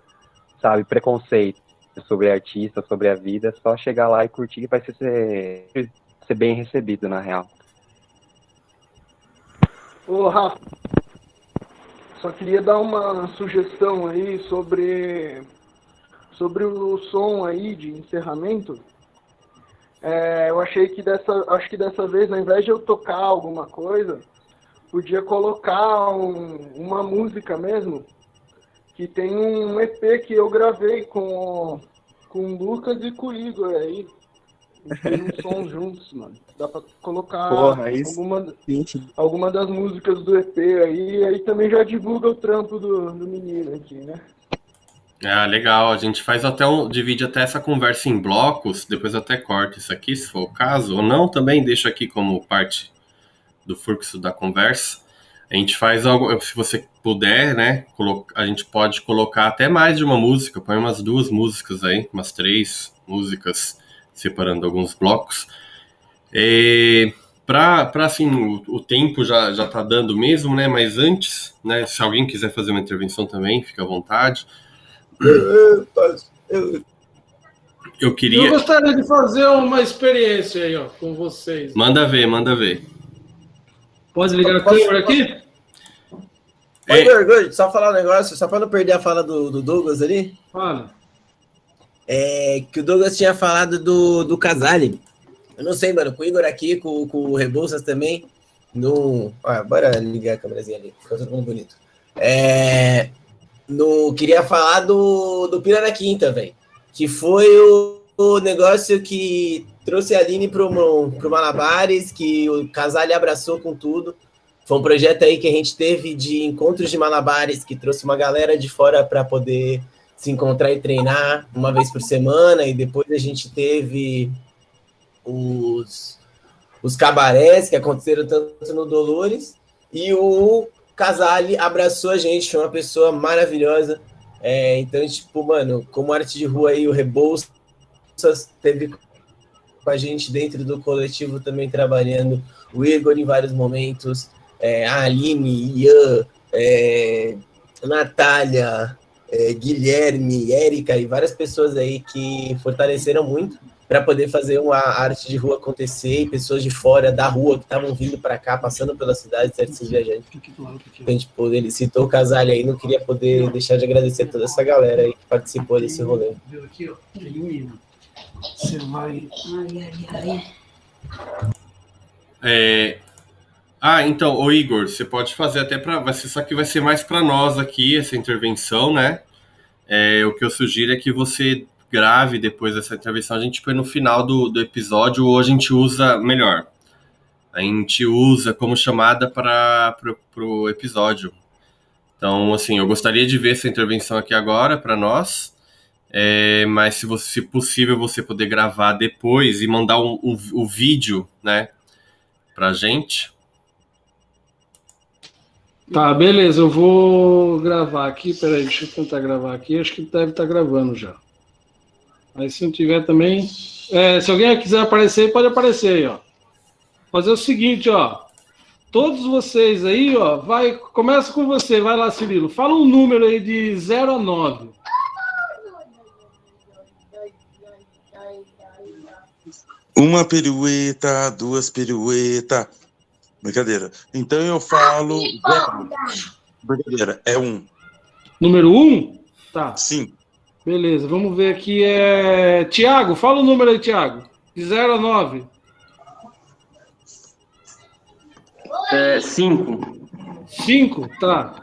sabe, preconceito sobre artista, sobre a vida, é só chegar lá e curtir vai ser, ser bem recebido, na real. Ô, Rafa, só queria dar uma sugestão aí sobre, sobre o som aí de encerramento. É, eu achei que dessa, acho que dessa vez, ao invés de eu tocar alguma coisa, podia colocar um, uma música mesmo, que tem um EP que eu gravei com, com o Lucas e com o Igor aí. Tem um som juntos, mano. Dá pra colocar Porra, alguma, alguma das músicas do EP aí, aí também já divulga o trampo do, do menino aqui, né? Ah, legal. A gente faz até um. divide até essa conversa em blocos, depois até corta isso aqui, se for o caso, ou não, também deixa aqui como parte do fluxo da conversa. A gente faz algo, se você puder, né? A gente pode colocar até mais de uma música, põe umas duas músicas aí, umas três músicas, separando alguns blocos. E para assim, o, o, tempo já, já tá dando mesmo, né? Mas antes, né? Se alguém quiser fazer uma intervenção também, fica à vontade. Eu queria. Eu gostaria de fazer uma experiência aí, ó, com vocês. Manda ver, manda ver. Pode ligar a câmera aqui? É. Igor, só falar um negócio, só para não perder a fala do, do Douglas ali. Fala. É que o Douglas tinha falado do, do Casale. Eu não sei, mano, com o Igor aqui, com, com o Rebouças também. No. Ah, bora ligar a câmerazinha ali, fica todo mundo bonito. É, no, queria falar do, do Pira na Quinta, velho. Que foi o, o negócio que trouxe a Aline pro, pro Malabares, que o Casale abraçou com tudo. Foi um projeto aí que a gente teve de encontros de malabares, que trouxe uma galera de fora para poder se encontrar e treinar uma vez por semana, e depois a gente teve os, os cabarés que aconteceram tanto no Dolores, e o Casale abraçou a gente, foi uma pessoa maravilhosa. É, então, tipo, mano, como arte de rua aí, o Rebouças teve com a gente dentro do coletivo também trabalhando, o Igor em vários momentos, é, a Aline, Ian, é, Natália, é, Guilherme, Érica e várias pessoas aí que fortaleceram muito para poder fazer uma arte de rua acontecer e pessoas de fora da rua que estavam vindo para cá, passando pela cidade, certos viajantes. A gente, pô, ele citou o Casalho aí, não queria poder deixar de agradecer toda essa galera aí que participou desse rolê. Aqui, ó. Você vai. É... Ah, então, ô Igor, você pode fazer até para. Vai ser, só que vai ser mais para nós aqui, essa intervenção, né? É, o que eu sugiro é que você grave depois dessa intervenção, a gente põe no final do, do episódio, ou a gente usa melhor. A gente usa como chamada para o episódio. Então, assim, eu gostaria de ver essa intervenção aqui agora para nós, é, mas se, você, se possível você poder gravar depois e mandar o um, um, um, vídeo, né, para gente. Tá, beleza, eu vou gravar aqui, peraí, deixa eu tentar gravar aqui, acho que deve estar tá gravando já. Mas se não tiver também. É, se alguém quiser aparecer, pode aparecer aí, ó. Fazer o seguinte, ó. Todos vocês aí, ó, vai, começa com você, vai lá, Cirilo. Fala um número aí de 0 a 9. Uma pirueta, duas pirueta. Brincadeira. Então eu falo zero. Brincadeira, é um. Número um? Tá. Sim. Beleza, vamos ver aqui. É... Tiago, fala o número aí, Tiago. De 0 a 9. É, 5. 5, tá.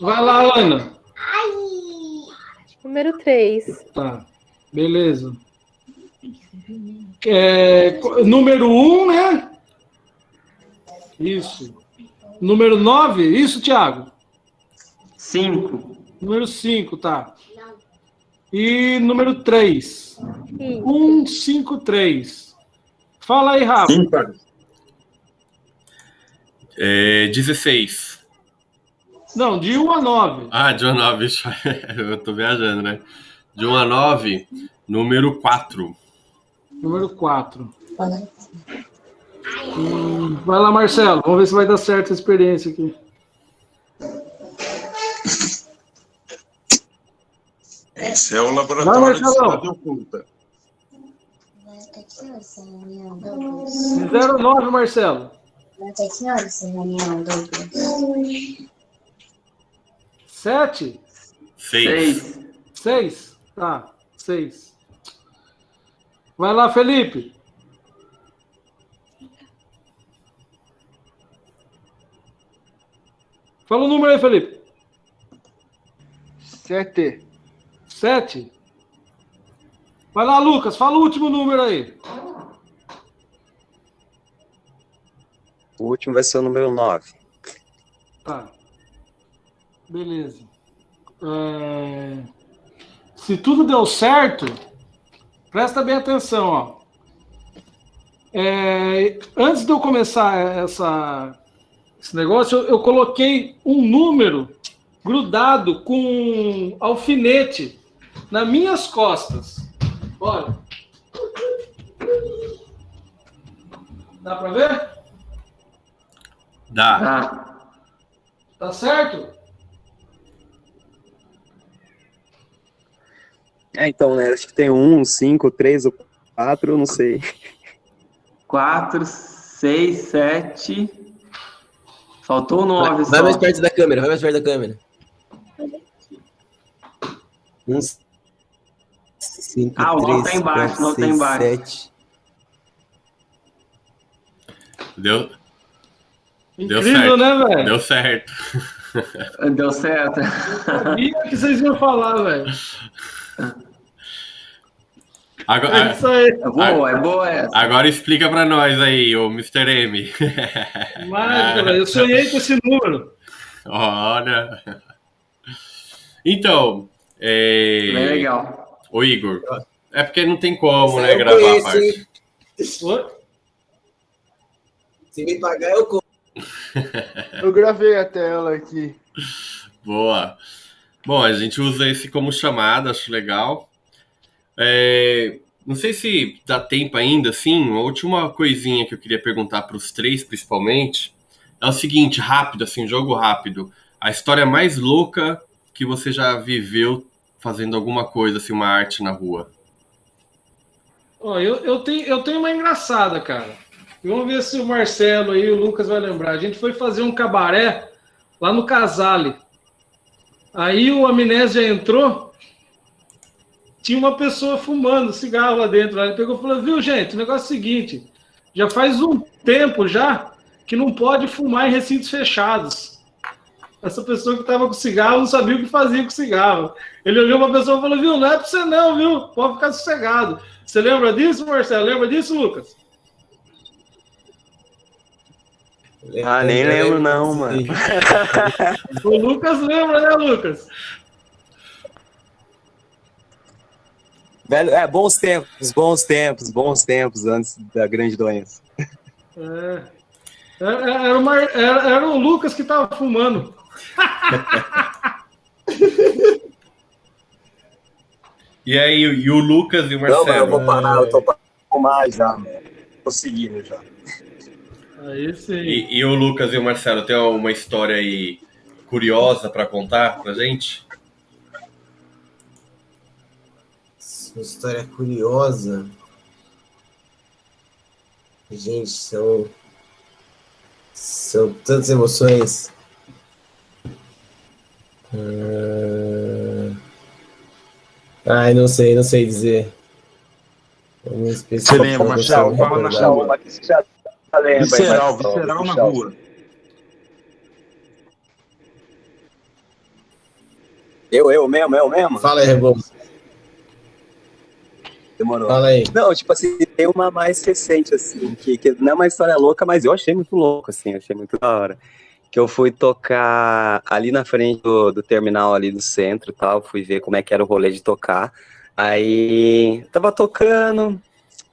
Vai lá, Ana. Número 3. Tá, beleza. É, número 1, um, né? Isso. Número 9, isso, Tiago? 5. Número 5, tá. E número 3. 153. Fala aí, Rafa. É, 16. Não, de 1 a 9. Ah, de 1 a 9. Eu tô viajando, né? De 1 a 9, número 4. Número 4. Hum, vai lá, Marcelo. Vamos ver se vai dar certo a experiência aqui. Esse é o laboratório de cidade oculta. 09, Marcelo. Sete? Seis. Seis? Tá, seis. Vai lá, Felipe. Fala o número aí, Felipe. Sete. Sete. Vai lá, Lucas, fala o último número aí. O último vai ser o número 9. Tá. Beleza. É... Se tudo deu certo, presta bem atenção, ó. É... Antes de eu começar essa... esse negócio, eu, eu coloquei um número grudado com alfinete nas minhas costas. Olha. Dá para ver? Dá. Tá. Tá certo? É, então, né? Acho que tem um, cinco, três ou quatro, não sei. Quatro, seis, sete. Faltou nove vai, vai mais perto da câmera, vai mais perto da câmera. Um, cinco, Ah, o nove três, tá embaixo, quatro, tá embaixo. sete. Deu, deu Incrível, certo. né, velho? Deu certo. Deu certo. Sabia que vocês iam falar, velho. É Agora, isso aí. É boa, é boa essa. agora explica pra nós aí, o Mr. M. Velho. Eu sonhei com esse número. Olha. Então, é... Bem legal. Ô Igor, é porque não tem como, né, gravar a conheço, parte. hein? Oi? Se me pagar, eu compro. Eu gravei a tela aqui. Boa. Bom, a gente usa esse como chamada, acho legal. É, não sei se dá tempo ainda, assim, a última coisinha que eu queria perguntar para os três, principalmente, é o seguinte, rápido, assim, jogo rápido. A história mais louca que você já viveu fazendo alguma coisa, assim, uma arte na rua? Ó, eu, eu, tenho, eu tenho uma engraçada, cara. Vamos ver se o Marcelo e o Lucas vai lembrar. A gente foi fazer um cabaré lá no Casale. Aí o Amnésia entrou, tinha uma pessoa fumando cigarro lá dentro. Ele pegou e falou: Viu, gente, o negócio é o seguinte: já faz um tempo já que não pode fumar em recintos fechados. Essa pessoa que estava com cigarro não sabia o que fazia com cigarro. Ele olhou para a pessoa e falou: Viu, não é para você não, viu? Pode ficar sossegado. Você lembra disso, Marcelo? Lembra disso, Lucas? Ah, nem lembro não, mano. o Lucas lembra, né, Lucas? Velho, é, bons tempos, bons tempos, bons tempos antes da grande doença. É. Era, era, uma, era, era o Lucas que tava fumando. e aí, e o Lucas e o Marcelo? Não, mas eu vou parar, eu tô para fumar já, Tô seguindo já. Aí sim. E, e, o Lucas e o Marcelo, tem uma história aí curiosa para contar pra gente? Uma história curiosa. Gente, são. São tantas emoções. Ah, ai, não sei, não sei dizer. Você lembra, Marcelo? Fala na rua. Visceral, visceral na rua. Eu, eu mesmo, eu mesmo? Fala aí, Rebolo. Demorou. Fala aí. Não, tipo assim, tem uma mais recente, assim, que, que não é uma história louca, mas eu achei muito louco, assim, achei muito da hora. Que eu fui tocar ali na frente do, do terminal ali do centro tal, fui ver como é que era o rolê de tocar. Aí tava tocando,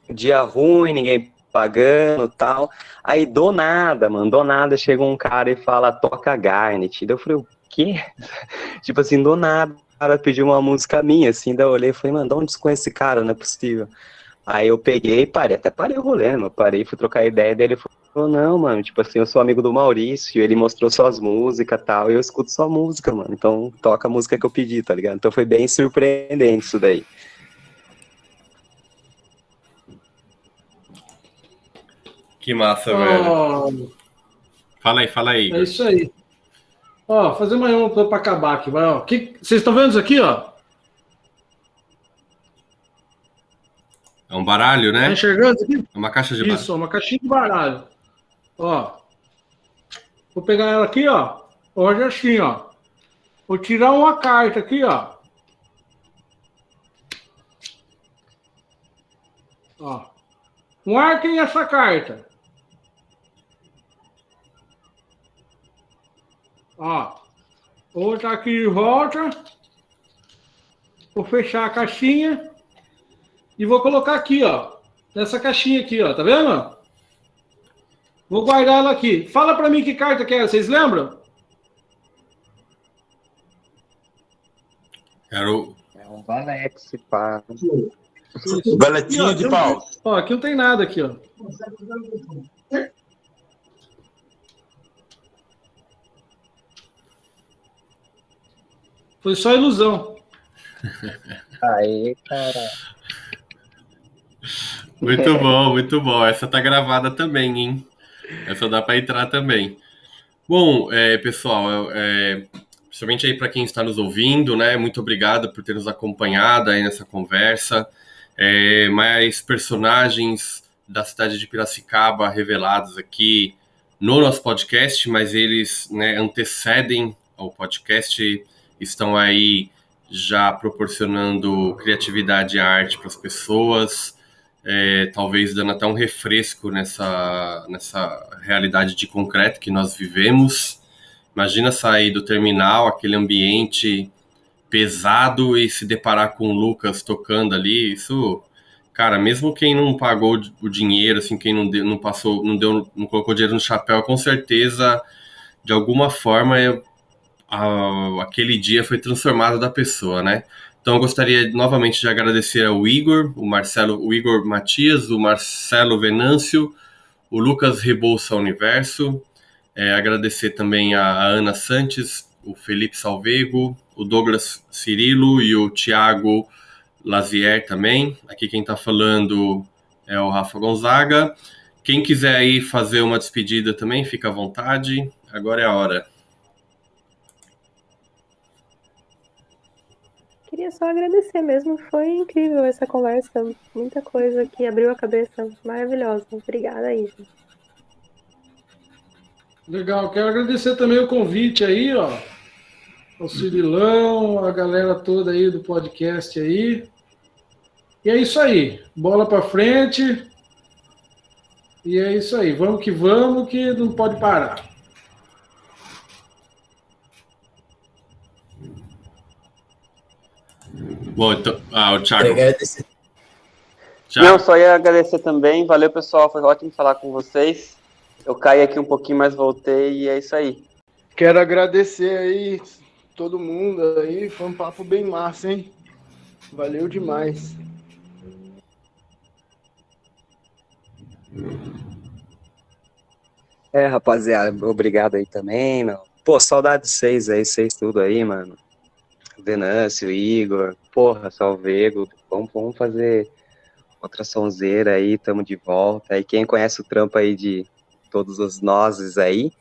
dia ruim, ninguém pagando tal. Aí do nada, mano, do nada chega um cara e fala, toca Garnet. Daí eu falei, o quê? tipo assim, do nada cara pediu uma música minha, assim, daí eu olhei e falei, mano, de onde você conhece esse cara? Não é possível. Aí eu peguei e parei, até parei o rolê, mano, parei, fui trocar ideia dele, ele falou, não, mano, tipo assim, eu sou amigo do Maurício, ele mostrou suas músicas e tal, e eu escuto sua música, mano, então toca a música que eu pedi, tá ligado? Então foi bem surpreendente isso daí. Que massa, oh. velho. Fala aí, fala aí. É isso aí. Ó, fazer mais uma para acabar aqui, vai, ó. Que, vocês estão vendo isso aqui, ó? É um baralho, né? Tá enxergando isso aqui? É uma caixa de baralho. Isso, uma caixinha de baralho. Ó. Vou pegar ela aqui, ó. Hoje assim, ó. Vou tirar uma carta aqui, ó. Ó. Marquem essa carta. Ó, vou botar aqui de volta. Vou fechar a caixinha. E vou colocar aqui, ó. Nessa caixinha aqui, ó. Tá vendo? Vou guardar ela aqui. Fala para mim que carta que é. Vocês lembram? Era o... É um Valex, pá. Valetinho de pau. Ó, aqui não tem nada aqui, ó. Foi só ilusão. Aí, cara. Muito bom, muito bom. Essa tá gravada também, hein? Essa dá para entrar também. Bom, é, pessoal, é, principalmente aí para quem está nos ouvindo, né? Muito obrigado por ter nos acompanhado aí nessa conversa. É, mais personagens da cidade de Piracicaba revelados aqui no nosso podcast, mas eles né, antecedem ao podcast estão aí já proporcionando criatividade e arte para as pessoas, é, talvez dando até um refresco nessa, nessa realidade de concreto que nós vivemos. Imagina sair do terminal, aquele ambiente pesado e se deparar com o Lucas tocando ali, isso, cara, mesmo quem não pagou o dinheiro, assim, quem não, deu, não passou, não deu, não colocou dinheiro no chapéu, com certeza, de alguma forma, a, aquele dia foi transformado da pessoa, né? Então eu gostaria novamente de agradecer ao Igor, o Marcelo, o Igor Matias, o Marcelo Venâncio, o Lucas Rebouça Universo, é, agradecer também a, a Ana Santos o Felipe Salvego, o Douglas Cirilo e o Thiago Lazier também. Aqui quem está falando é o Rafa Gonzaga. Quem quiser aí fazer uma despedida também, fica à vontade. Agora é a hora. Queria só agradecer mesmo, foi incrível essa conversa, muita coisa que abriu a cabeça, maravilhosa. Obrigada aí. Legal, quero agradecer também o convite aí, ó, ao Cirilão, a galera toda aí do podcast aí. E é isso aí, bola para frente. E é isso aí, vamos que vamos, que não pode parar. Bom, então, ah, o Thiago. Agradecer. Não, só ia agradecer também. Valeu, pessoal. Foi ótimo falar com vocês. Eu caí aqui um pouquinho, mas voltei e é isso aí. Quero agradecer aí todo mundo aí. Foi um papo bem massa, hein? Valeu demais. É, rapaziada, obrigado aí também, meu. Pô, saudade de vocês aí, vocês tudo aí, mano. Venâncio, Igor, porra, Salvego, vamos, vamos fazer outra sonzeira aí, tamo de volta. E quem conhece o trampo aí de todos os nozes aí,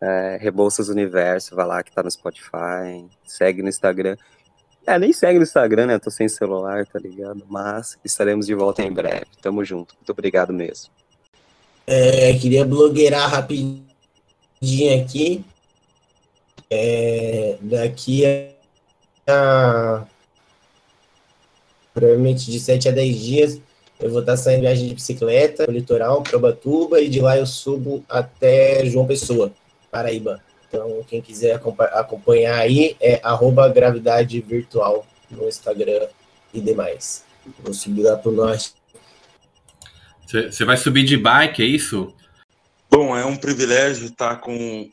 é, Rebouças Universo, vai lá que tá no Spotify, segue no Instagram. É, nem segue no Instagram, né? Eu tô sem celular, tá ligado? Mas estaremos de volta em breve. Tamo junto. Muito obrigado mesmo. É, queria blogueirar rapidinho aqui. É, daqui a provavelmente de 7 a 10 dias eu vou estar saindo viagem de bicicleta no litoral, para Ubatuba, e de lá eu subo até João Pessoa, Paraíba. Então, quem quiser acompanhar aí é arroba gravidade virtual no Instagram e demais. Vou subir lá pro norte. Você vai subir de bike, é isso? Bom, é um privilégio estar com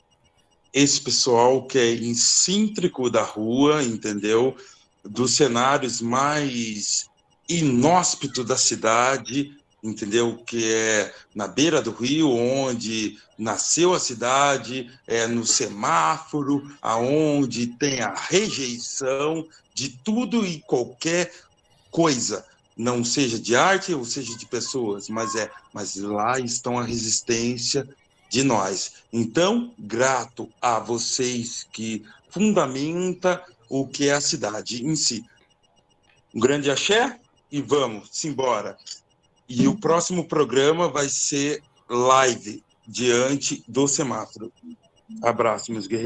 esse pessoal que é incíntrico da rua, entendeu? Dos cenários mais inóspito da cidade, entendeu? Que é na beira do rio, onde nasceu a cidade, é no semáforo, aonde tem a rejeição de tudo e qualquer coisa, não seja de arte ou seja de pessoas, mas é, mas lá estão a resistência de nós. Então, grato a vocês que fundamenta o que é a cidade em si. Um grande axé e vamos embora. E o próximo programa vai ser live diante do semáforo. Abraço, meus guerreiros.